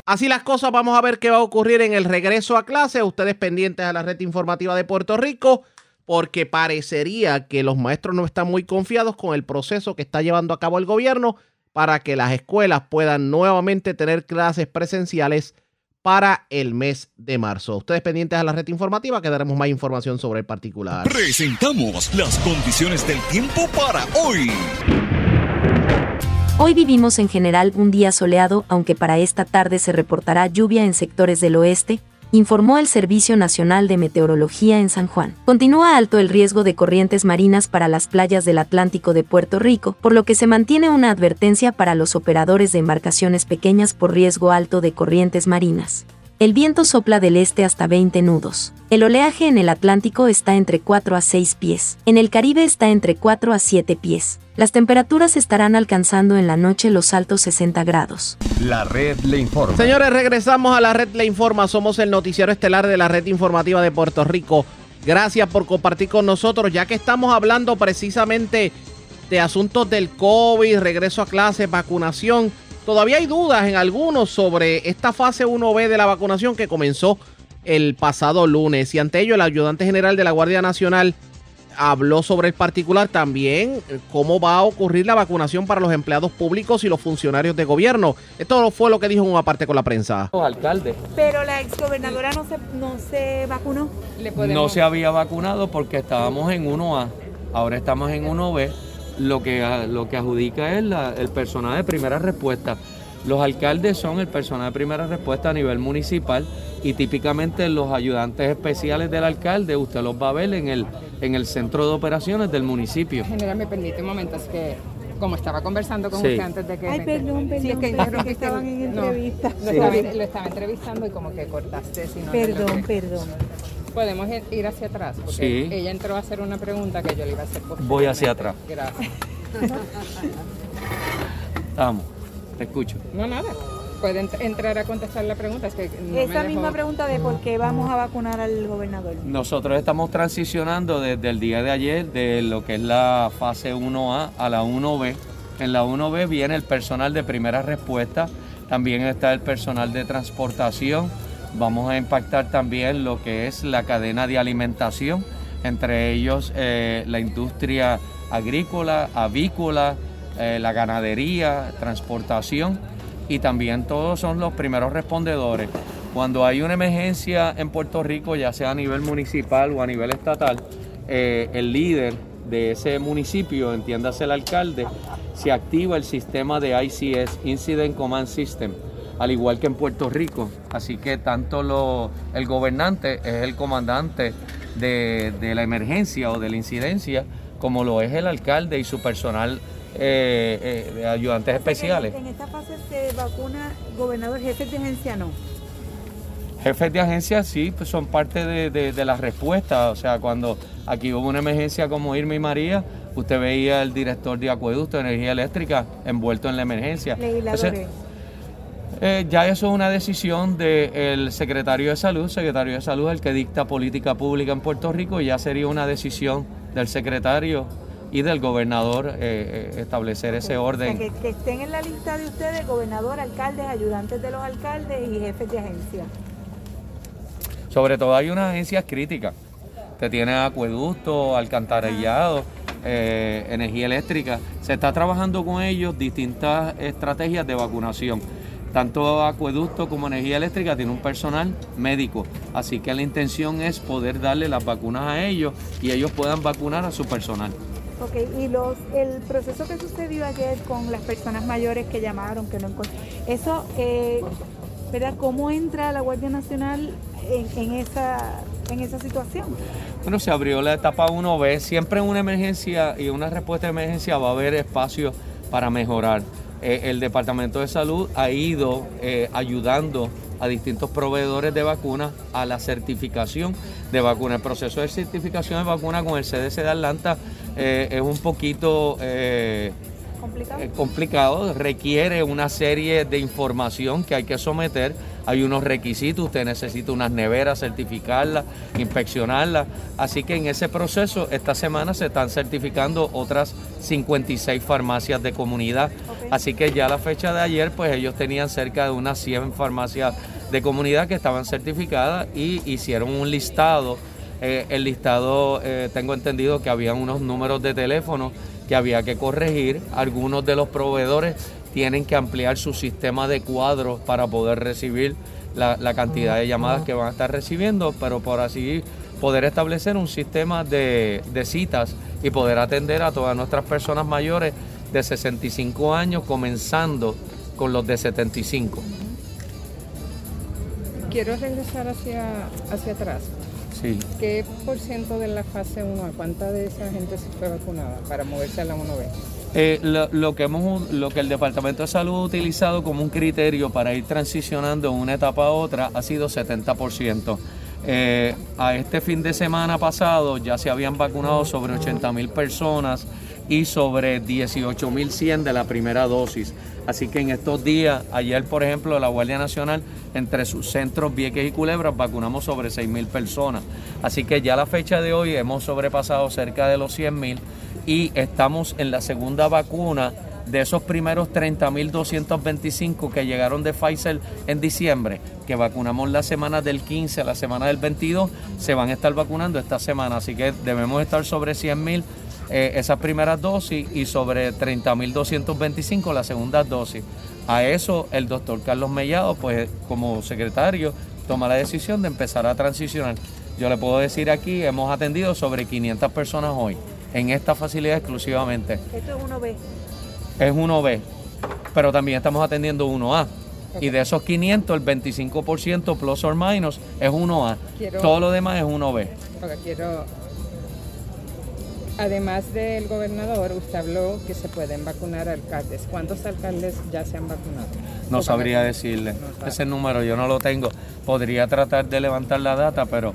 Así las cosas, vamos a ver qué va a ocurrir en el regreso a clase. Ustedes pendientes a la red informativa de Puerto Rico. Porque parecería que los maestros no están muy confiados con el proceso que está llevando a cabo el gobierno para que las escuelas puedan nuevamente tener clases presenciales para el mes de marzo. Ustedes pendientes a la red informativa que daremos más información sobre el particular. Presentamos las condiciones del tiempo para hoy. Hoy vivimos en general un día soleado, aunque para esta tarde se reportará lluvia en sectores del oeste, informó el Servicio Nacional de Meteorología en San Juan. Continúa alto el riesgo de corrientes marinas para las playas del Atlántico de Puerto Rico, por lo que se mantiene una advertencia para los operadores de embarcaciones pequeñas por riesgo alto de corrientes marinas. El viento sopla del este hasta 20 nudos. El oleaje en el Atlántico está entre 4 a 6 pies. En el Caribe está entre 4 a 7 pies. Las temperaturas estarán alcanzando en la noche los altos 60 grados. La red le informa. Señores, regresamos a la red le informa. Somos el noticiero estelar de la red informativa de Puerto Rico. Gracias por compartir con nosotros, ya que estamos hablando precisamente de asuntos del COVID, regreso a clases, vacunación. Todavía hay dudas en algunos sobre esta fase 1B de la vacunación que comenzó el pasado lunes. Y ante ello, el ayudante general de la Guardia Nacional habló sobre el particular también cómo va a ocurrir la vacunación para los empleados públicos y los funcionarios de gobierno. Esto fue lo que dijo en una parte con la prensa. Los alcaldes. Pero la exgobernadora no se, no se vacunó. No se había vacunado porque estábamos en 1A, ahora estamos en 1B lo que, lo que adjudica es el personal de primera respuesta. Los alcaldes son el personal de primera respuesta a nivel municipal y típicamente los ayudantes especiales del alcalde usted los va a ver en el, en el centro de operaciones del municipio. General, me permite un momento, es que como estaba conversando con usted antes de que... Ay, perdón, perdón, sí, es que, estaban en entrevista. lo, estaba, lo, estaba, entrevistando y como que cortaste. Si no, perdón, perdón. Podemos ir hacia atrás, porque ella entró a hacer una pregunta que yo le iba a hacer. Voy hacia atrás. Gracias. Vamos, te escucho. No, nada. Pueden entrar a contestar la pregunta. Es que Esa misma pregunta de por qué vamos a vacunar al gobernador. Nosotros estamos transicionando desde el día de ayer de lo que es la fase 1A a la 1B. En la 1B viene el personal de primera respuesta, también está el personal de transportación, Vamos a impactar también lo que es la cadena de alimentación, entre ellos eh, la industria agrícola, avícola, eh, la ganadería, transportación y también todos son los primeros respondedores. Cuando hay una emergencia en Puerto Rico, ya sea a nivel municipal o a nivel estatal, eh, el líder de ese municipio, entiéndase el alcalde, se activa el sistema de ICS, Incident Command System al igual que en Puerto Rico. Así que tanto lo, el gobernante es el comandante de, la emergencia o de la incidencia, como lo es el alcalde y su personal eh, eh, de ayudantes especiales. En, esta fase se vacuna gobernador, jefes de agencia no. Jefes de agencia sí, pues son parte de, de, la respuesta. O sea, cuando aquí hubo una emergencia como Irma y María, usted veía al director de acueducto de energía eléctrica envuelto en la emergencia. Eh, ya eso es una decisión del secretario de salud. secretario de salud es el que dicta política pública en Puerto Rico y ya sería una decisión del secretario y del gobernador eh, eh, establecer ese orden. que, que, estén en la lista de ustedes gobernador, alcaldes, ayudantes de los alcaldes y jefes de agencia. Sobre todo hay unas agencias críticas. Te tiene acueducto, alcantarillado, energía eléctrica. Se está trabajando con ellos distintas estrategias de vacunación tanto acueducto como energía eléctrica tiene un personal médico, así que la intención es poder darle las vacunas a ellos y ellos puedan vacunar a su personal. Ok, y los, el proceso que sucedió ayer con las personas mayores que llamaron, que no eso, eh, ¿verdad? ¿Cómo entra la Guardia Nacional en, esa, en esa situación? Bueno, se abrió la etapa 1B, siempre en una emergencia y una respuesta de emergencia va a haber espacio para mejorar. Eh, el Departamento de Salud ha ido eh, ayudando a distintos proveedores de vacunas a la certificación de vacunas. El proceso de certificación de vacunas con el CDC de Atlanta eh, es un poquito complicado, requiere una serie de información que hay que someter hay unos requisitos, usted necesita unas neveras, certificarlas, inspeccionarlas. Así que en ese proceso, esta semana se están certificando otras 56 farmacias de comunidad. Así que ya a la fecha de ayer, pues ellos tenían cerca de unas 100 farmacias de comunidad que estaban certificadas y hicieron un listado Eh, el listado, eh, tengo entendido que había unos números de teléfono que había que corregir. Algunos de los proveedores tienen que ampliar su sistema de cuadros para poder recibir la, cantidad de llamadas que van a estar recibiendo, pero por así poder establecer un sistema de, de citas y poder atender a todas nuestras personas mayores de 65 años, comenzando con los de 75. Quiero regresar hacia, hacia atrás. Sí. ¿Qué por ciento de la fase 1, a cuánta de esa gente se fue vacunada para moverse a la 1B? Eh, lo, que hemos, lo que el Departamento de Salud ha utilizado como un criterio para ir transicionando de una etapa a otra ha sido 70%. Eh, a este fin de semana pasado ya se habían vacunado sobre 80 mil personas y sobre 18 mil 100 de la primera dosis. Así que en estos días, ayer por ejemplo, la Guardia Nacional, entre sus centros Vieques y Culebras, vacunamos sobre 6 mil personas. Así que ya a la fecha de hoy hemos sobrepasado cerca de los 100 mil y estamos en la segunda vacuna de esos primeros 30.225 que llegaron de Pfizer en diciembre, que vacunamos la semana del 15 a la semana del 22, se van a estar vacunando esta semana, así que debemos estar sobre 100.000 eh, esas primeras dosis y sobre 30.225 la segunda dosis. A eso el doctor Carlos Mellado, pues como secretario, toma la decisión de empezar a transicionar. Yo le puedo decir aquí, hemos atendido sobre 500 personas hoy en esta facilidad exclusivamente. Esto es 1B. Es 1B, pero también estamos atendiendo 1A. Y de esos 500, el 25% plus or minus es 1A. Todo lo demás es 1B. quiero, además del gobernador, usted habló que se pueden vacunar alcaldes. ¿Cuántos alcaldes ya se han vacunado? No sabría decirle. Ese número yo no lo tengo. Podría tratar de levantar la data, pero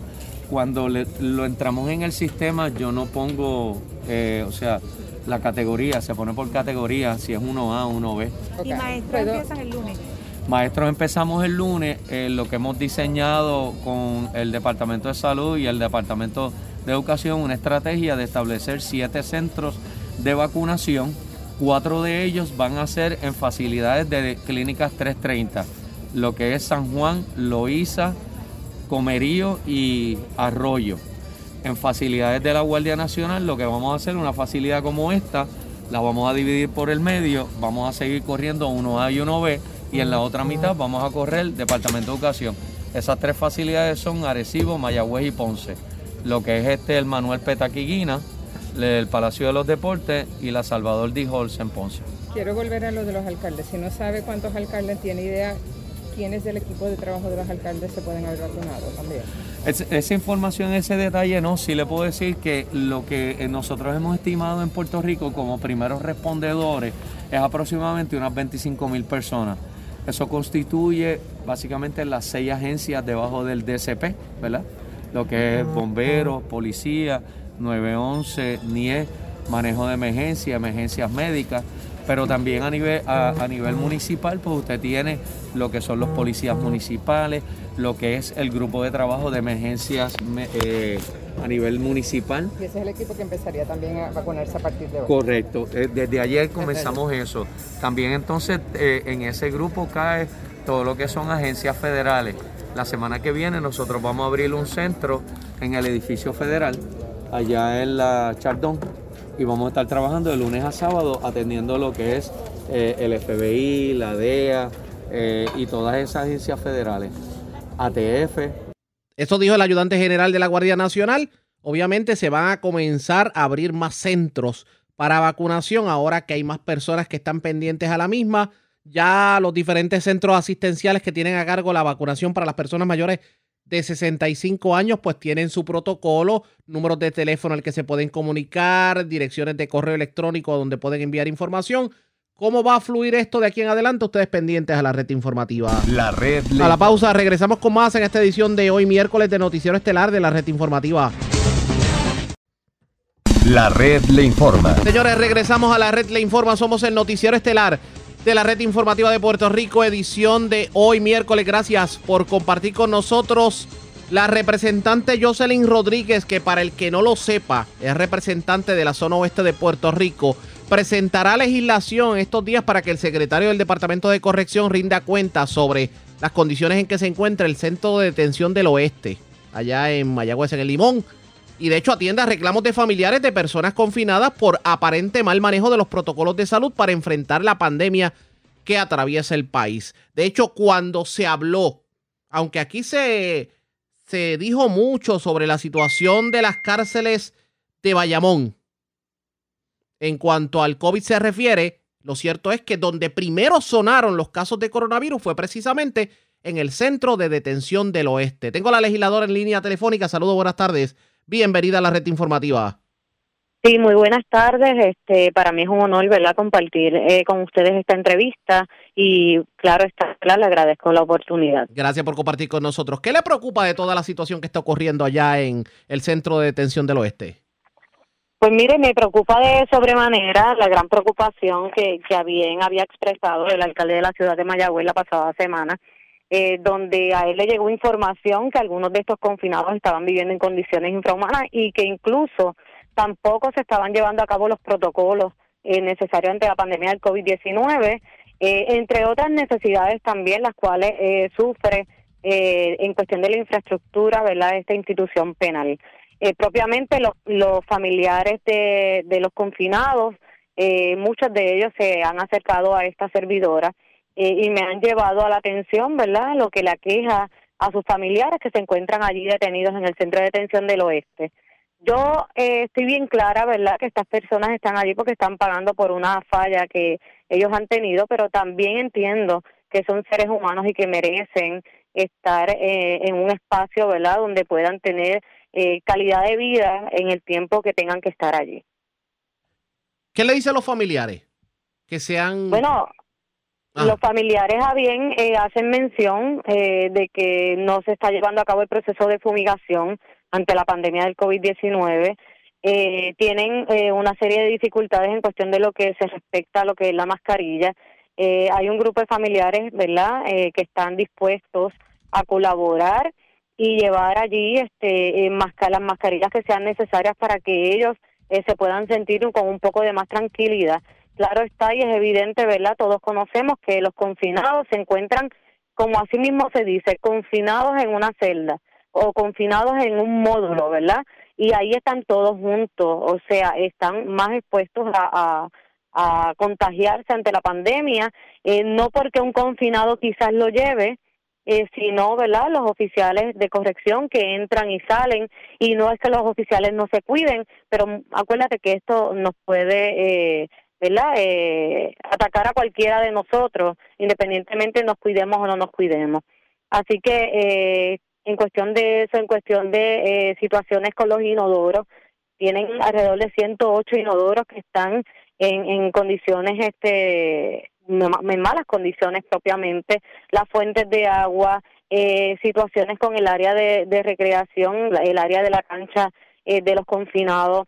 cuando lo entramos en el sistema yo no pongo, eh, o sea, la categoría, se pone por categoría, si es 1A o 1B. ¿Y maestros empiezan el lunes? Maestros empezamos el lunes, eh, lo que hemos diseñado con el Departamento de Salud y el Departamento de Educación, una estrategia de establecer siete centros de vacunación. Cuatro de ellos van a ser en facilidades de clínicas 330, lo que es San Juan, Loíza, Comerío y Arroyo. En facilidades de la Guardia Nacional lo que vamos a hacer, una facilidad como esta, la vamos a dividir por el medio, vamos a seguir corriendo 1A y 1B y en la otra mitad vamos a correr Departamento de Educación. Esas tres facilidades son Arecibo, Mayagüez y Ponce. Lo que es este el Manuel Petaquiguina, el Palacio de los Deportes y la Salvador Dijols en Ponce. Quiero volver a lo de los alcaldes. Si no sabe cuántos alcaldes tiene idea, quiénes del equipo de trabajo de los alcaldes se pueden haber vacunado también. esa información, ese detalle, no, sí le puedo decir que lo que eh, nosotros hemos estimado en Puerto Rico como primeros respondedores es aproximadamente unas 25 mil personas. Eso constituye básicamente las seis agencias debajo del DCP, ¿verdad? Lo que es bomberos, policía, 911, NIE, manejo de emergencia, emergencias médicas pero también a nivel, a, nivel municipal, pues usted tiene lo que son los policías municipales, lo que es el grupo de trabajo de emergencias eh, a nivel municipal. Y ese es el equipo que empezaría también a vacunarse a partir de hoy. Correcto, eh, desde ayer comenzamos eso. También entonces eh, en ese grupo cae todo lo que son agencias federales. La semana que viene nosotros vamos a abrir un centro en el edificio federal, allá en la Chardón y vamos a estar trabajando de lunes a sábado atendiendo lo que es eh, el FBI, la DEA eh, y todas esas agencias federales, ATF. Eso dijo el ayudante general de la Guardia Nacional. Obviamente se van a comenzar a abrir más centros para vacunación ahora que hay más personas que están pendientes a la misma. Ya los diferentes centros asistenciales que tienen a cargo la vacunación para las personas mayores de 65 años pues tienen su protocolo, números de teléfono al que se pueden comunicar, direcciones de correo electrónico donde pueden enviar información. ¿Cómo va a fluir esto de aquí en adelante? Ustedes pendientes a la red informativa. La red. A la pausa, regresamos con más en esta edición de hoy miércoles de Noticiero Estelar de la red informativa. La red le informa. Señores, regresamos a la red le informa. Somos el Noticiero Estelar de la red informativa de Puerto Rico, edición de hoy miércoles. Gracias por compartir con nosotros la representante Jocelyn Rodríguez, que para el que no lo sepa, es representante de la zona oeste de Puerto Rico, presentará legislación estos días para que el secretario del Departamento de Corrección rinda cuenta sobre las condiciones en que se encuentra el centro de detención del oeste. allá en Mayagüez, en el Limón. Y de hecho atiende a reclamos de familiares de personas confinadas por aparente mal manejo de los protocolos de salud para enfrentar la pandemia que atraviesa el país. De hecho, cuando se habló, aunque aquí se, se dijo mucho sobre la situación de las cárceles de Bayamón, en cuanto al COVID se refiere, lo cierto es que donde primero sonaron los casos de coronavirus fue precisamente en el Centro de Detención del Oeste. Tengo la legisladora en línea telefónica. Saludos, buenas tardes. Bienvenida a la red informativa. Sí, muy buenas tardes. Este, para mí es un honor, ¿verdad?, compartir eh, con ustedes esta entrevista y, claro, está claro, le agradezco la oportunidad. Gracias por compartir con nosotros. ¿Qué le preocupa de toda la situación que está ocurriendo allá en el Centro de Detención del Oeste? Pues mire, me preocupa de sobremanera la gran preocupación que, que bien había expresado el alcalde de la ciudad de Mayagüez la pasada semana, eh, donde a él le llegó información que algunos de estos confinados estaban viviendo en condiciones infrahumanas y que incluso tampoco se estaban llevando a cabo los protocolos eh, necesarios ante la pandemia del COVID-19, eh, entre otras necesidades también las cuales eh, sufre eh, en cuestión de la infraestructura, ¿verdad?, esta institución penal. Eh, propiamente los, familiares de, de los confinados, muchos de ellos se han acercado a esta servidora eh, y me han llevado a la atención, ¿verdad?, lo que le aqueja a sus familiares que se encuentran allí detenidos en el centro de detención del oeste. Yo eh, estoy bien clara, ¿verdad?, que estas personas están allí porque están pagando por una falla que ellos han tenido, pero también entiendo que son seres humanos y que merecen estar eh, en un espacio, ¿verdad?, donde puedan tener eh, calidad de vida en el tiempo que tengan que estar allí. ¿Qué le dice a los familiares? Que sean... Bueno, Los familiares a bien eh, hacen mención eh, de que no se está llevando a cabo el proceso de fumigación ante la pandemia del COVID-19. Eh, tienen eh, una serie de dificultades en cuestión de lo que se respecta a lo que es la mascarilla. Eh, hay un grupo de familiares, ¿verdad?, eh, que están dispuestos a colaborar y llevar allí este, las mascarillas que sean necesarias para que ellos se puedan sentir con un poco de más tranquilidad. Claro está y es evidente, ¿verdad? Todos conocemos que los confinados se encuentran, como así mismo se dice, confinados en una celda o confinados en un módulo, ¿verdad? Y ahí están todos juntos, o sea, están más expuestos a, a, contagiarse ante la pandemia, eh, no porque un confinado quizás lo lleve, eh, sino, ¿verdad? Los oficiales de corrección que entran y salen, y no es que los oficiales no se cuiden, pero acuérdate que esto nos puede, eh, ¿verdad? Eh, atacar a cualquiera de nosotros, independientemente nos cuidemos o no nos cuidemos. Así que eh, en cuestión de eso, en cuestión de eh, situaciones con los inodoros, tienen alrededor de 108 inodoros que están en, en condiciones, este, en malas condiciones propiamente, las fuentes de agua, eh, situaciones con el área de, de recreación, el área de la cancha eh, de los confinados,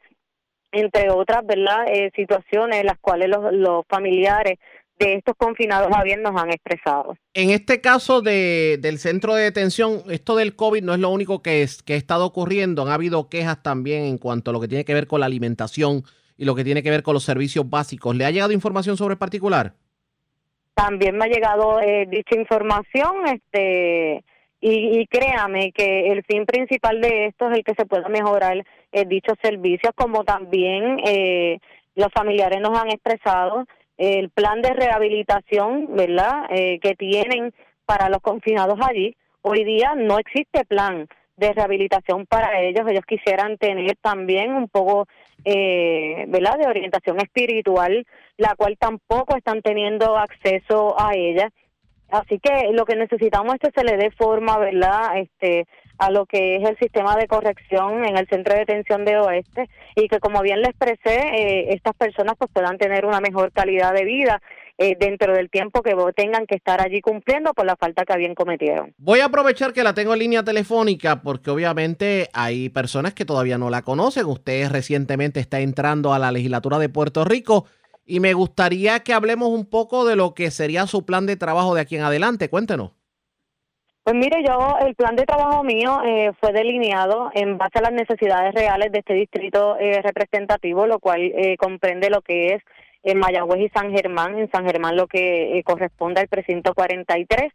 entre otras, ¿verdad? Eh, situaciones las cuales los, los familiares de estos confinados bien nos han expresado. En este caso de, del centro de detención, esto del COVID no es lo único que, es, que ha estado ocurriendo. Han habido quejas también en cuanto a lo que tiene que ver con la alimentación y lo que tiene que ver con los servicios básicos. ¿Le ha llegado información sobre el particular? También me ha llegado eh, dicha información, este, y, y créame que el fin principal de esto es el que se pueda mejorar eh, dichos servicios, como también eh, los familiares nos han expresado el plan de rehabilitación, ¿verdad?, eh, que tienen para los confinados allí. Hoy día no existe plan de rehabilitación para ellos. Ellos quisieran tener también un poco, eh, ¿verdad?, de orientación espiritual, la cual tampoco están teniendo acceso a ella. Así que lo que necesitamos es que se le dé forma, ¿verdad?, este, a lo que es el sistema de corrección en el centro de detención de Oeste y que, como bien le expresé, eh, estas personas pues puedan tener una mejor calidad de vida eh, dentro del tiempo que tengan que estar allí cumpliendo por la falta que bien cometieron. Voy a aprovechar que la tengo en línea telefónica porque obviamente hay personas que todavía no la conocen. Usted recientemente está entrando a la legislatura de Puerto Rico y me gustaría que hablemos un poco de lo que sería su plan de trabajo de aquí en adelante. Cuéntenos. Pues mire, yo, el plan de trabajo mío eh, fue delineado en base a las necesidades reales de este distrito eh, representativo, lo cual eh, comprende lo que es en Mayagüez y San Germán, en San Germán lo que eh, corresponde al precinto 43.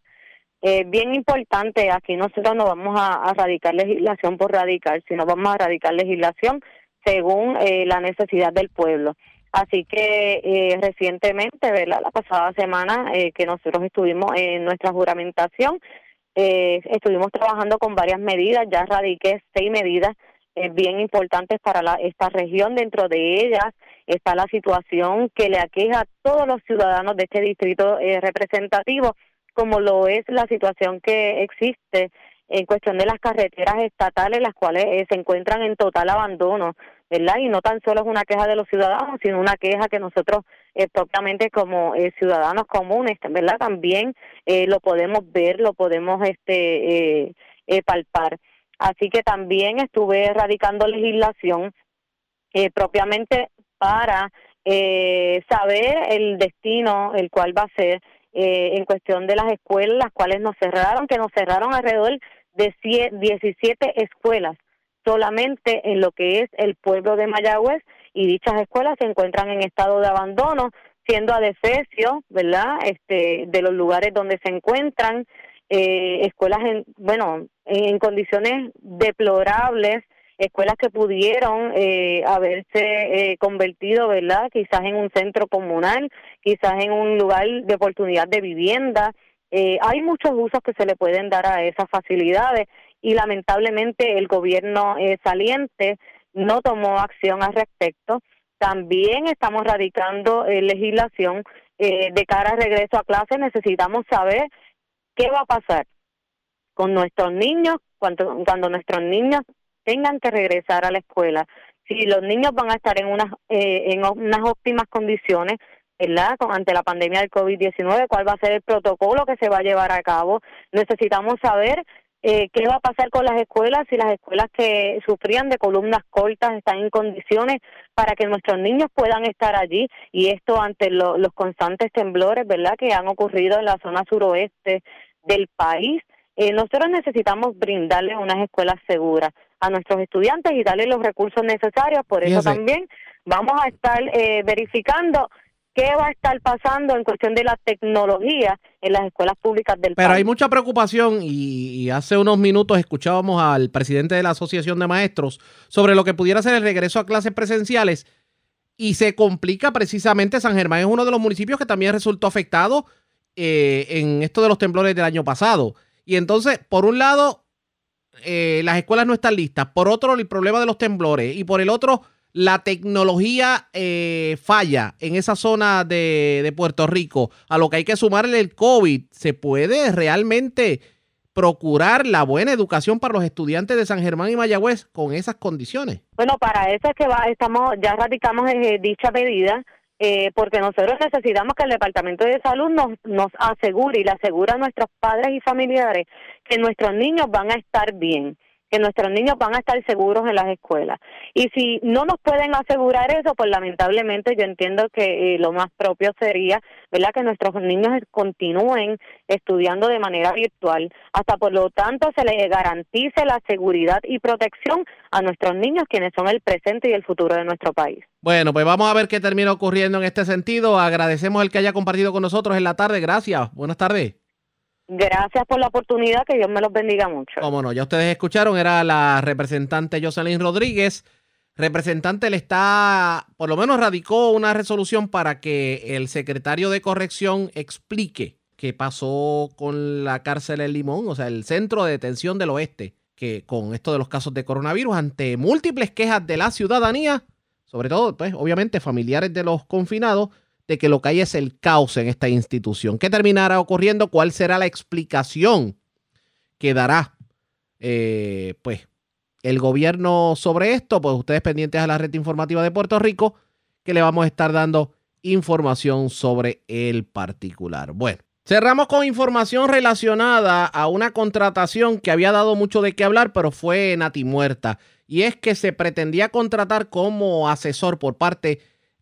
Eh, bien importante, aquí nosotros no vamos a, radicar legislación por radicar, sino vamos a radicar legislación según eh, la necesidad del pueblo. Así que eh, recientemente, ¿verdad? la pasada semana eh, que nosotros estuvimos en nuestra juramentación, eh, estuvimos trabajando con varias medidas, ya radiqué seis medidas bien importantes para la, esta región. Dentro de ellas está la situación que le aqueja a todos los ciudadanos de este distrito representativo, como lo es la situación que existe en cuestión de las carreteras estatales, las cuales se encuentran en total abandono. ¿verdad? Y no tan solo es una queja de los ciudadanos, sino una queja que nosotros eh, propiamente como eh, ciudadanos comunes, ¿verdad? También eh, lo podemos ver, lo podemos este eh, eh, palpar. Así que también estuve erradicando legislación propiamente para saber el destino, el cual va a ser en cuestión de las escuelas, las cuales nos cerraron, que nos cerraron alrededor de 17 escuelas solamente en lo que es el pueblo de Mayagüez y dichas escuelas se encuentran en estado de abandono, siendo adefesio, ¿verdad? Este, de los lugares donde se encuentran eh, escuelas en, bueno, en condiciones deplorables, escuelas que pudieron eh, haberse eh, convertido, ¿verdad? Quizás en un centro comunal, quizás en un lugar de oportunidad de vivienda. Eh, hay muchos usos que se le pueden dar a esas facilidades y lamentablemente el gobierno eh, saliente no tomó acción al respecto. También estamos radicando eh, legislación eh, de cara al regreso a clase. Necesitamos saber qué va a pasar con nuestros niños cuando, cuando nuestros niños tengan que regresar a la escuela. Si los niños van a estar en unas, en unas óptimas condiciones, ¿verdad? ante la pandemia del COVID-19, cuál va a ser el protocolo que se va a llevar a cabo. Necesitamos saber eh, qué va a pasar con las escuelas si las escuelas que sufrían de columnas cortas están en condiciones para que nuestros niños puedan estar allí y esto ante los constantes temblores, ¿verdad?, que han ocurrido en la zona suroeste del país. Eh, nosotros necesitamos brindarles unas escuelas seguras a nuestros estudiantes y darles los recursos necesarios. Por eso también vamos a estar eh, verificando qué va a estar pasando en cuestión de la tecnología en las escuelas públicas del país. Pero hay mucha preocupación y, hace unos minutos escuchábamos al presidente de la Asociación de Maestros sobre lo que pudiera ser el regreso a clases presenciales y se complica precisamente San Germán es uno de los municipios que también resultó afectado eh, en esto de los temblores del año pasado. Y entonces, por un lado, eh, las escuelas no están listas, por otro, el problema de los temblores y por el otro, la tecnología eh, falla en esa zona de, Puerto Rico, a lo que hay que sumarle el COVID, ¿se puede realmente procurar la buena educación para los estudiantes de San Germán y Mayagüez con esas condiciones? Bueno, para eso es que va, estamos, ya radicamos eh, dicha medida, eh, porque nosotros necesitamos que el Departamento de Salud nos, nos asegure y le asegure a nuestros padres y familiares que nuestros niños van a estar bien que nuestros niños van a estar seguros en las escuelas. Y si no nos pueden asegurar eso, pues lamentablemente yo entiendo que eh, lo más propio sería, ¿verdad?, que nuestros niños continúen estudiando de manera virtual, hasta por lo tanto se les garantice la seguridad y protección a nuestros niños, quienes son el presente y el futuro de nuestro país. Bueno, pues vamos a ver qué termina ocurriendo en este sentido. Agradecemos el que haya compartido con nosotros en la tarde. Gracias. Buenas tardes. Gracias por la oportunidad, que Dios me los bendiga mucho. Cómo no, ya ustedes escucharon, era la representante Jocelyn Rodríguez. Representante le está, por lo menos radicó una resolución para que el secretario de corrección explique qué pasó con la cárcel El Limón, o sea, el centro de detención del oeste, que con esto de los casos de coronavirus, ante múltiples quejas de la ciudadanía, sobre todo, pues, obviamente, familiares de los confinados, de que lo que hay es el caos en esta institución. ¿Qué terminará ocurriendo? ¿Cuál será la explicación que dará eh, pues, el gobierno sobre esto? Pues ustedes pendientes a la red informativa de Puerto Rico, que le vamos a estar dando información sobre el particular. Bueno, cerramos con información relacionada a una contratación que había dado mucho de qué hablar, pero fue natimuerta. Y es que se pretendía contratar como asesor por parte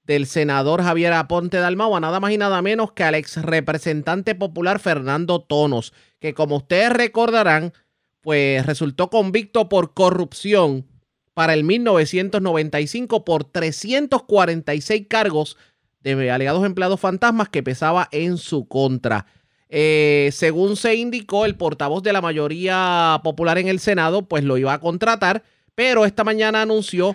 del senador Javier Aponte Dalmau nada más y nada menos que al ex representante popular Fernando Tonos, que como ustedes recordarán, pues resultó convicto por corrupción para el 1995 por 346 cargos de alegados empleados fantasmas que pesaba en su contra. Eh, según se indicó, el portavoz de la mayoría popular en el Senado, pues lo iba a contratar, pero esta mañana anunció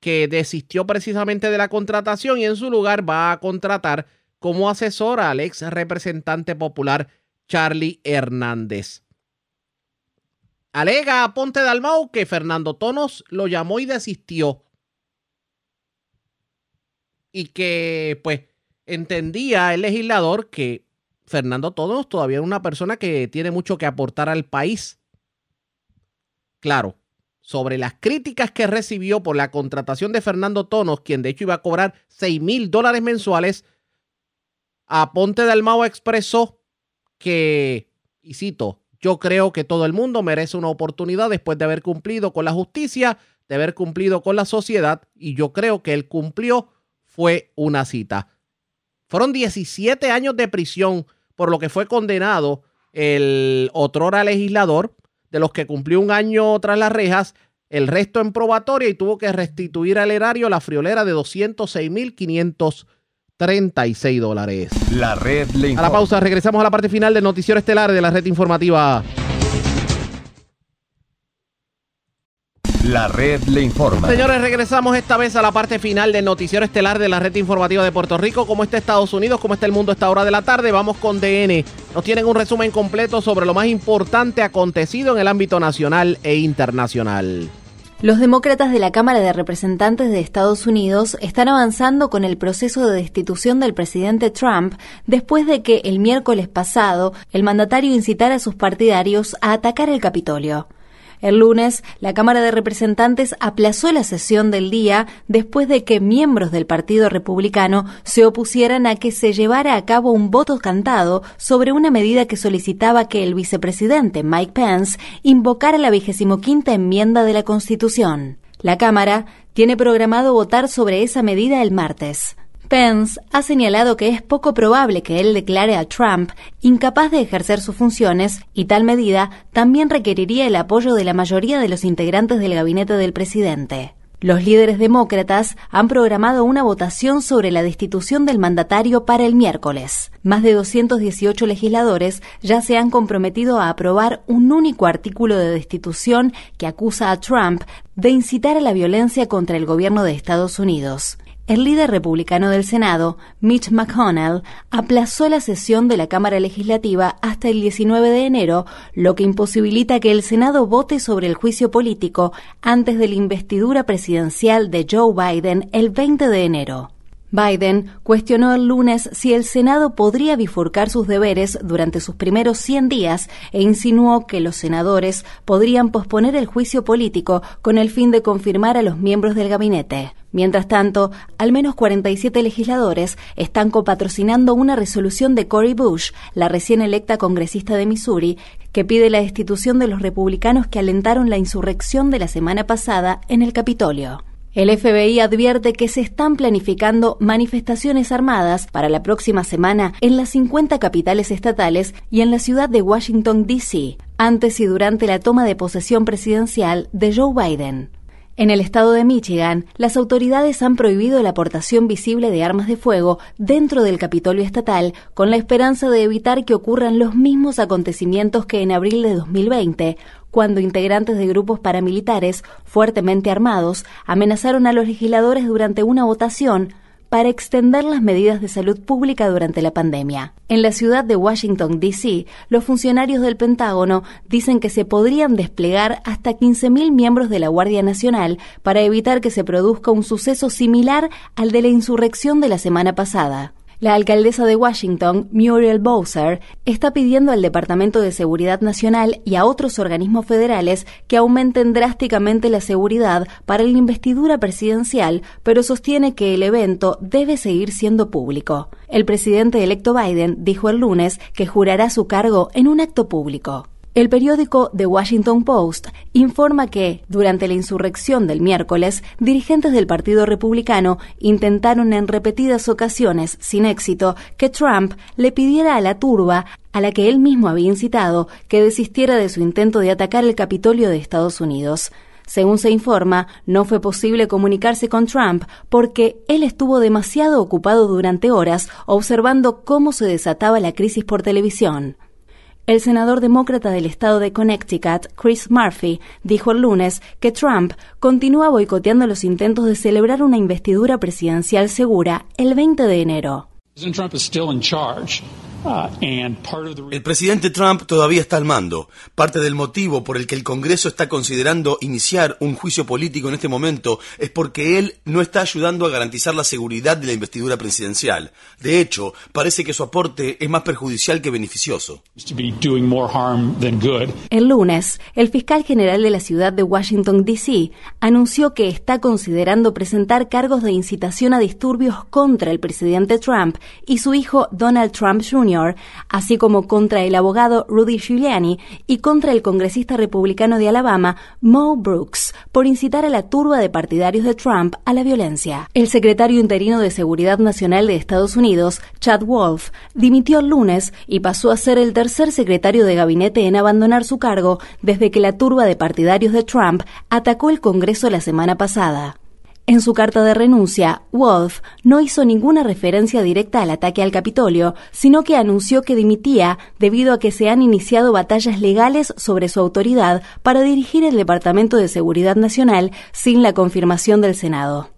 que desistió precisamente de la contratación y en su lugar va a contratar como asesor al ex representante popular Charlie Hernández. Alega a Ponte Dalmau que Fernando Tonos lo llamó y desistió. Y que, pues, entendía el legislador que Fernando Todos todavía es una persona que tiene mucho que aportar al país. Claro, sobre las críticas que recibió por la contratación de Fernando Tonos, quien de hecho iba a cobrar 6 mil dólares mensuales, Aponte Dalmao expresó que, y cito, yo creo que todo el mundo merece una oportunidad después de haber cumplido con la justicia, de haber cumplido con la sociedad, y yo creo que él cumplió, fue una cita. Fueron 17 años de prisión por lo que fue condenado el otrora legislador, de los que cumplió un año tras las rejas, el resto en probatoria y tuvo que restituir al erario la friolera de 206.536 dólares. La red le A la pausa, regresamos a la parte final del noticiero estelar de la red informativa. La red le informa. Señores, regresamos esta vez a la parte final del noticiero estelar de la red informativa de Puerto Rico. ¿Cómo está Estados Unidos? ¿Cómo está el mundo a esta hora de la tarde? Vamos con DN. Nos tienen un resumen completo sobre lo más importante acontecido en el ámbito nacional e internacional. Los demócratas de la Cámara de Representantes de Estados Unidos están avanzando con el proceso de destitución del presidente Trump después de que el miércoles pasado el mandatario incitara a sus partidarios a atacar el Capitolio. El lunes, la Cámara de Representantes aplazó la sesión del día después de que miembros del Partido Republicano se opusieran a que se llevara a cabo un voto cantado sobre una medida que solicitaba que el vicepresidente Mike Pence invocara la quinta enmienda de la Constitución. La Cámara tiene programado votar sobre esa medida el martes. Pence ha señalado que es poco probable que él declare a Trump incapaz de ejercer sus funciones y tal medida también requeriría el apoyo de la mayoría de los integrantes del gabinete del presidente. Los líderes demócratas han programado una votación sobre la destitución del mandatario para el miércoles. Más de 218 legisladores ya se han comprometido a aprobar un único artículo de destitución que acusa a Trump de incitar a la violencia contra el gobierno de Estados Unidos. El líder republicano del Senado, Mitch McConnell, aplazó la sesión de la Cámara Legislativa hasta el 19 de enero, lo que imposibilita que el Senado vote sobre el juicio político antes de la investidura presidencial de Joe Biden el 20 de enero. Biden cuestionó el lunes si el Senado podría bifurcar sus deberes durante sus primeros 100 días e insinuó que los senadores podrían posponer el juicio político con el fin de confirmar a los miembros del gabinete. Mientras tanto, al menos 47 legisladores están copatrocinando una resolución de Cory Bush, la recién electa congresista de Missouri, que pide la destitución de los republicanos que alentaron la insurrección de la semana pasada en el Capitolio. El FBI advierte que se están planificando manifestaciones armadas para la próxima semana en las 50 capitales estatales y en la ciudad de Washington, D.C., antes y durante la toma de posesión presidencial de Joe Biden. En el estado de Michigan, las autoridades han prohibido la aportación visible de armas de fuego dentro del Capitolio estatal con la esperanza de evitar que ocurran los mismos acontecimientos que en abril de 2020, cuando integrantes de grupos paramilitares fuertemente armados amenazaron a los legisladores durante una votación para extender las medidas de salud pública durante la pandemia. En la ciudad de Washington, D.C., los funcionarios del Pentágono dicen que se podrían desplegar hasta 15.000 miembros de la Guardia Nacional para evitar que se produzca un suceso similar al de la insurrección de la semana pasada. La alcaldesa de Washington, Muriel Bowser, está pidiendo al Departamento de Seguridad Nacional y a otros organismos federales que aumenten drásticamente la seguridad para la investidura presidencial, pero sostiene que el evento debe seguir siendo público. El presidente electo Biden dijo el lunes que jurará su cargo en un acto público. El periódico The Washington Post informa que, durante la insurrección del miércoles, dirigentes del Partido Republicano intentaron en repetidas ocasiones, sin éxito, que Trump le pidiera a la turba, a la que él mismo había incitado, que desistiera de su intento de atacar el Capitolio de Estados Unidos. Según se informa, no fue posible comunicarse con Trump porque él estuvo demasiado ocupado durante horas observando cómo se desataba la crisis por televisión. El senador demócrata del estado de Connecticut, Chris Murphy, dijo el lunes que Trump continúa boicoteando los intentos de celebrar una investidura presidencial segura el 20 de enero. El presidente Trump todavía está al mando. Parte del motivo por el que el Congreso está considerando iniciar un juicio político en este momento es porque él no está ayudando a garantizar la seguridad de la investidura presidencial. De hecho, parece que su aporte es más perjudicial que beneficioso. El lunes, el fiscal general de la ciudad de Washington, D.C., anunció que está considerando presentar cargos de incitación a disturbios contra el presidente Trump y su hijo Donald Trump Así como contra el abogado Rudy Giuliani y contra el congresista republicano de Alabama, Mo Brooks, por incitar a la turba de partidarios de Trump a la violencia. El secretario interino de Seguridad Nacional de Estados Unidos, Chad Wolf, dimitió el lunes y pasó a ser el tercer secretario de gabinete en abandonar su cargo desde que la turba de partidarios de Trump atacó el Congreso la semana pasada. En su carta de renuncia, Wolf no hizo ninguna referencia directa al ataque al Capitolio, sino que anunció que dimitía debido a que se han iniciado batallas legales sobre su autoridad para dirigir el Departamento de Seguridad Nacional sin la confirmación del Senado.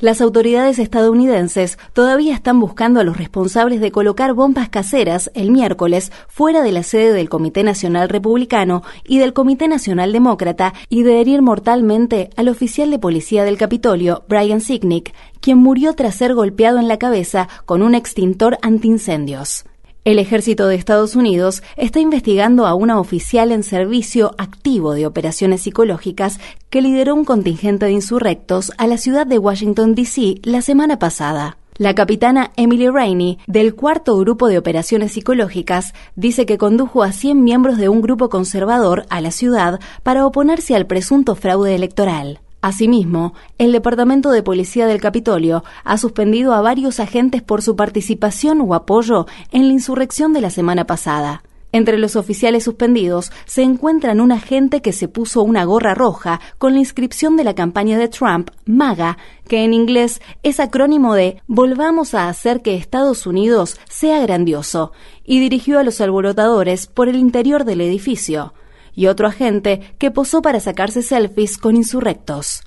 Las autoridades estadounidenses todavía están buscando a los responsables de colocar bombas caseras el miércoles fuera de la sede del Comité Nacional Republicano y del Comité Nacional Demócrata y de herir mortalmente al oficial de policía del Capitolio, Brian Sicknick, quien murió tras ser golpeado en la cabeza con un extintor antiincendios. El ejército de Estados Unidos está investigando a una oficial en servicio activo de operaciones psicológicas que lideró un contingente de insurrectos a la ciudad de Washington, D.C. la semana pasada. La capitana Emily Rainey, del cuarto grupo de operaciones psicológicas, dice que condujo a 100 miembros de un grupo conservador a la ciudad para oponerse al presunto fraude electoral. Asimismo, el Departamento de Policía del Capitolio ha suspendido a varios agentes por su participación o apoyo en la insurrección de la semana pasada. Entre los oficiales suspendidos se encuentran un agente que se puso una gorra roja con la inscripción de la campaña de Trump, MAGA, que en inglés es acrónimo de Volvamos a hacer que Estados Unidos sea grandioso, y dirigió a los alborotadores por el interior del edificio y otro agente que posó para sacarse selfies con insurrectos.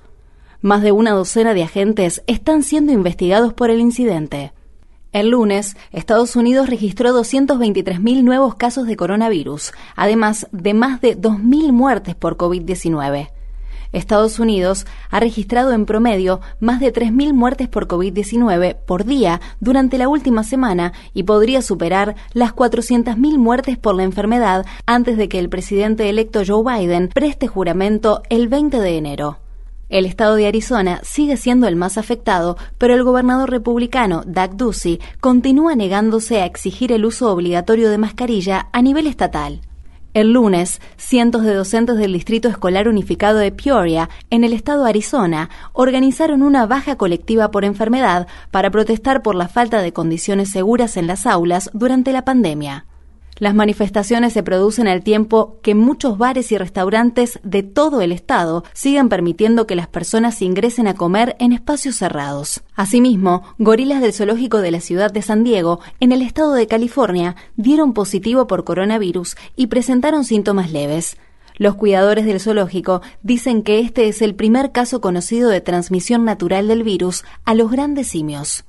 Más de una docena de agentes están siendo investigados por el incidente. El lunes, Estados Unidos registró 223.000 nuevos casos de coronavirus, además de más de 2.000 muertes por COVID-19. Estados Unidos ha registrado en promedio más de 3.000 muertes por COVID-19 por día durante la última semana y podría superar las 400.000 muertes por la enfermedad antes de que el presidente electo Joe Biden preste juramento el 20 de enero. El estado de Arizona sigue siendo el más afectado, pero el gobernador republicano Doug Ducey continúa negándose a exigir el uso obligatorio de mascarilla a nivel estatal. El lunes, cientos de docentes del Distrito Escolar Unificado de Peoria, en el estado de Arizona, organizaron una baja colectiva por enfermedad para protestar por la falta de condiciones seguras en las aulas durante la pandemia. Las manifestaciones se producen al tiempo que muchos bares y restaurantes de todo el estado siguen permitiendo que las personas ingresen a comer en espacios cerrados. Asimismo, gorilas del zoológico de la ciudad de San Diego, en el estado de California, dieron positivo por coronavirus y presentaron síntomas leves. Los cuidadores del zoológico dicen que este es el primer caso conocido de transmisión natural del virus a los grandes simios.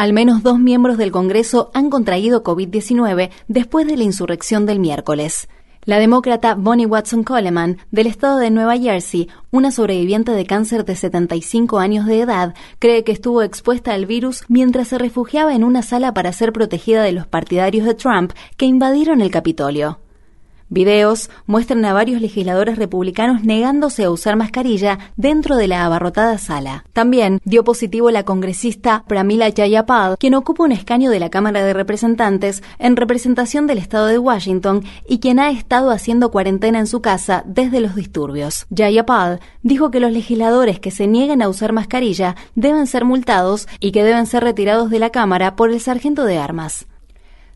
Al menos dos miembros del Congreso han contraído COVID-19 después de la insurrección del miércoles. La demócrata Bonnie Watson Coleman, del estado de Nueva Jersey, una sobreviviente de cáncer de 75 años de edad, cree que estuvo expuesta al virus mientras se refugiaba en una sala para ser protegida de los partidarios de Trump que invadieron el Capitolio. Videos muestran a varios legisladores republicanos negándose a usar mascarilla dentro de la abarrotada sala. También dio positivo la congresista Pramila Jayapal, quien ocupa un escaño de la Cámara de Representantes en representación del estado de Washington y quien ha estado haciendo cuarentena en su casa desde los disturbios. Jayapal dijo que los legisladores que se nieguen a usar mascarilla deben ser multados y que deben ser retirados de la Cámara por el sargento de armas.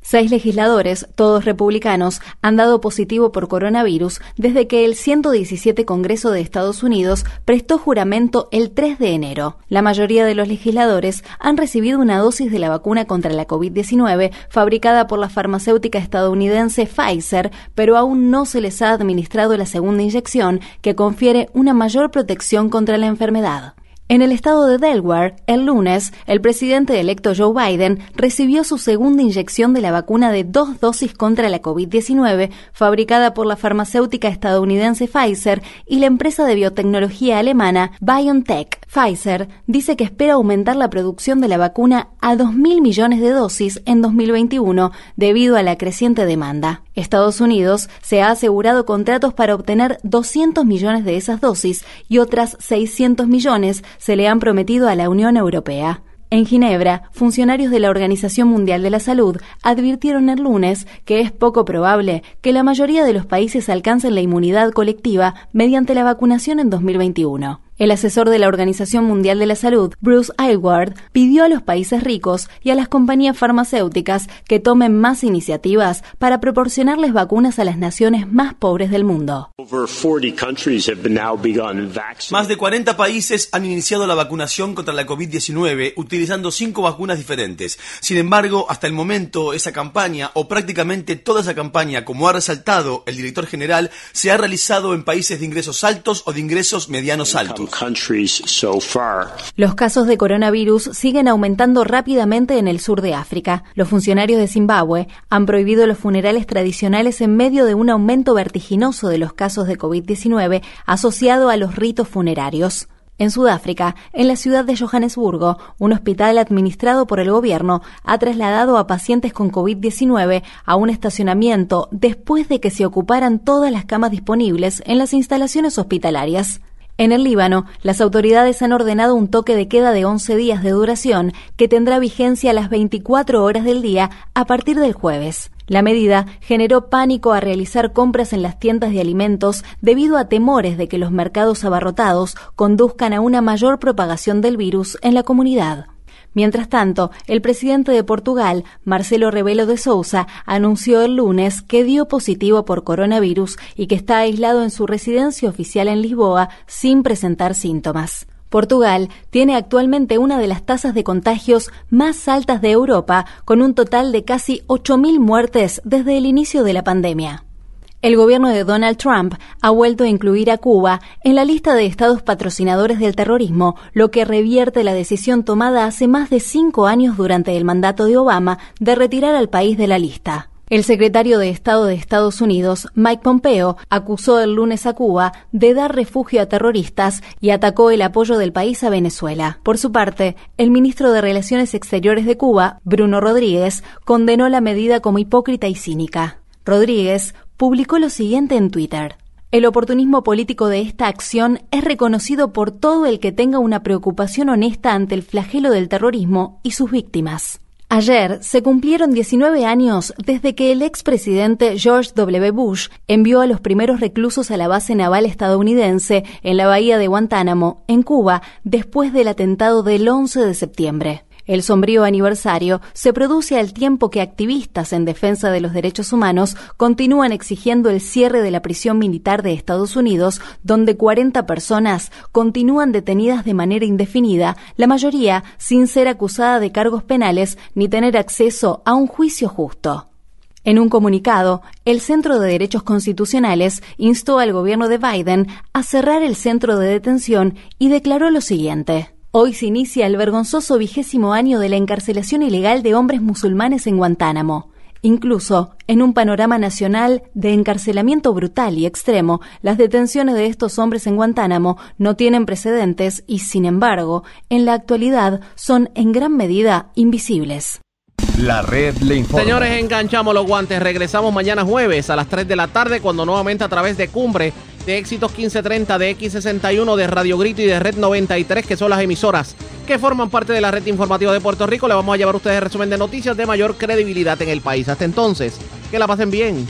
Seis legisladores, todos republicanos, han dado positivo por coronavirus desde que el 117 Congreso de Estados Unidos prestó juramento el 3 de enero. La mayoría de los legisladores han recibido una dosis de la vacuna contra la COVID-19 fabricada por la farmacéutica estadounidense Pfizer, pero aún no se les ha administrado la segunda inyección que confiere una mayor protección contra la enfermedad. En el estado de Delaware, el lunes, el presidente electo Joe Biden recibió su segunda inyección de la vacuna de dos dosis contra la COVID-19 fabricada por la farmacéutica estadounidense Pfizer y la empresa de biotecnología alemana BioNTech. Pfizer dice que espera aumentar la producción de la vacuna a 2.000 millones de dosis en 2021 debido a la creciente demanda. Estados Unidos se ha asegurado contratos para obtener 200 millones de esas dosis y otras 600 millones se le han prometido a la Unión Europea. En Ginebra, funcionarios de la Organización Mundial de la Salud advirtieron el lunes que es poco probable que la mayoría de los países alcancen la inmunidad colectiva mediante la vacunación en 2021. El asesor de la Organización Mundial de la Salud, Bruce Aylward, pidió a los países ricos y a las compañías farmacéuticas que tomen más iniciativas para proporcionarles vacunas a las naciones más pobres del mundo. Más de 40 países han iniciado la vacunación contra la COVID-19 utilizando cinco vacunas diferentes. Sin embargo, hasta el momento, esa campaña, o prácticamente toda esa campaña, como ha resaltado el director general, se ha realizado en países de ingresos altos o de ingresos medianos altos. Los casos de coronavirus siguen aumentando rápidamente en el sur de África. Los funcionarios de Zimbabue han prohibido los funerales tradicionales en medio de un aumento vertiginoso de los casos de COVID-19 asociado a los ritos funerarios. En Sudáfrica, en la ciudad de Johannesburgo, un hospital administrado por el gobierno ha trasladado a pacientes con COVID-19 a un estacionamiento después de que se ocuparan todas las camas disponibles en las instalaciones hospitalarias. En el Líbano, las autoridades han ordenado un toque de queda de 11 días de duración que tendrá vigencia a las 24 horas del día a partir del jueves. La medida generó pánico a realizar compras en las tiendas de alimentos debido a temores de que los mercados abarrotados conduzcan a una mayor propagación del virus en la comunidad. Mientras tanto, el presidente de Portugal, Marcelo Rebelo de Sousa, anunció el lunes que dio positivo por coronavirus y que está aislado en su residencia oficial en Lisboa sin presentar síntomas. Portugal tiene actualmente una de las tasas de contagios más altas de Europa, con un total de casi 8.000 muertes desde el inicio de la pandemia. El gobierno de Donald Trump ha vuelto a incluir a Cuba en la lista de estados patrocinadores del terrorismo, lo que revierte la decisión tomada hace más de cinco años durante el mandato de Obama de retirar al país de la lista. El secretario de Estado de Estados Unidos, Mike Pompeo, acusó el lunes a Cuba de dar refugio a terroristas y atacó el apoyo del país a Venezuela. Por su parte, el ministro de Relaciones Exteriores de Cuba, Bruno Rodríguez, condenó la medida como hipócrita y cínica. Rodríguez publicó lo siguiente en Twitter. El oportunismo político de esta acción es reconocido por todo el que tenga una preocupación honesta ante el flagelo del terrorismo y sus víctimas. Ayer se cumplieron 19 años desde que el expresidente George W. Bush envió a los primeros reclusos a la base naval estadounidense en la bahía de Guantánamo, en Cuba, después del atentado del 11 de septiembre. El sombrío aniversario se produce al tiempo que activistas en defensa de los derechos humanos continúan exigiendo el cierre de la prisión militar de Estados Unidos, donde 40 personas continúan detenidas de manera indefinida, la mayoría sin ser acusada de cargos penales ni tener acceso a un juicio justo. En un comunicado, el Centro de Derechos Constitucionales instó al gobierno de Biden a cerrar el centro de detención y declaró lo siguiente. Hoy se inicia el vergonzoso vigésimo año de la encarcelación ilegal de hombres musulmanes en Guantánamo. Incluso, en un panorama nacional de encarcelamiento brutal y extremo, las detenciones de estos hombres en Guantánamo no tienen precedentes y, sin embargo, en la actualidad son en gran medida invisibles. La red le informa. Señores, enganchamos los guantes. Regresamos mañana jueves a las 3 de la tarde cuando nuevamente a través de Cumbre de Éxitos 1530, de X61, de Radio Grito y de Red 93, que son las emisoras que forman parte de la red informativa de Puerto Rico. Le vamos a llevar a ustedes el resumen de noticias de mayor credibilidad en el país. Hasta entonces, que la pasen bien.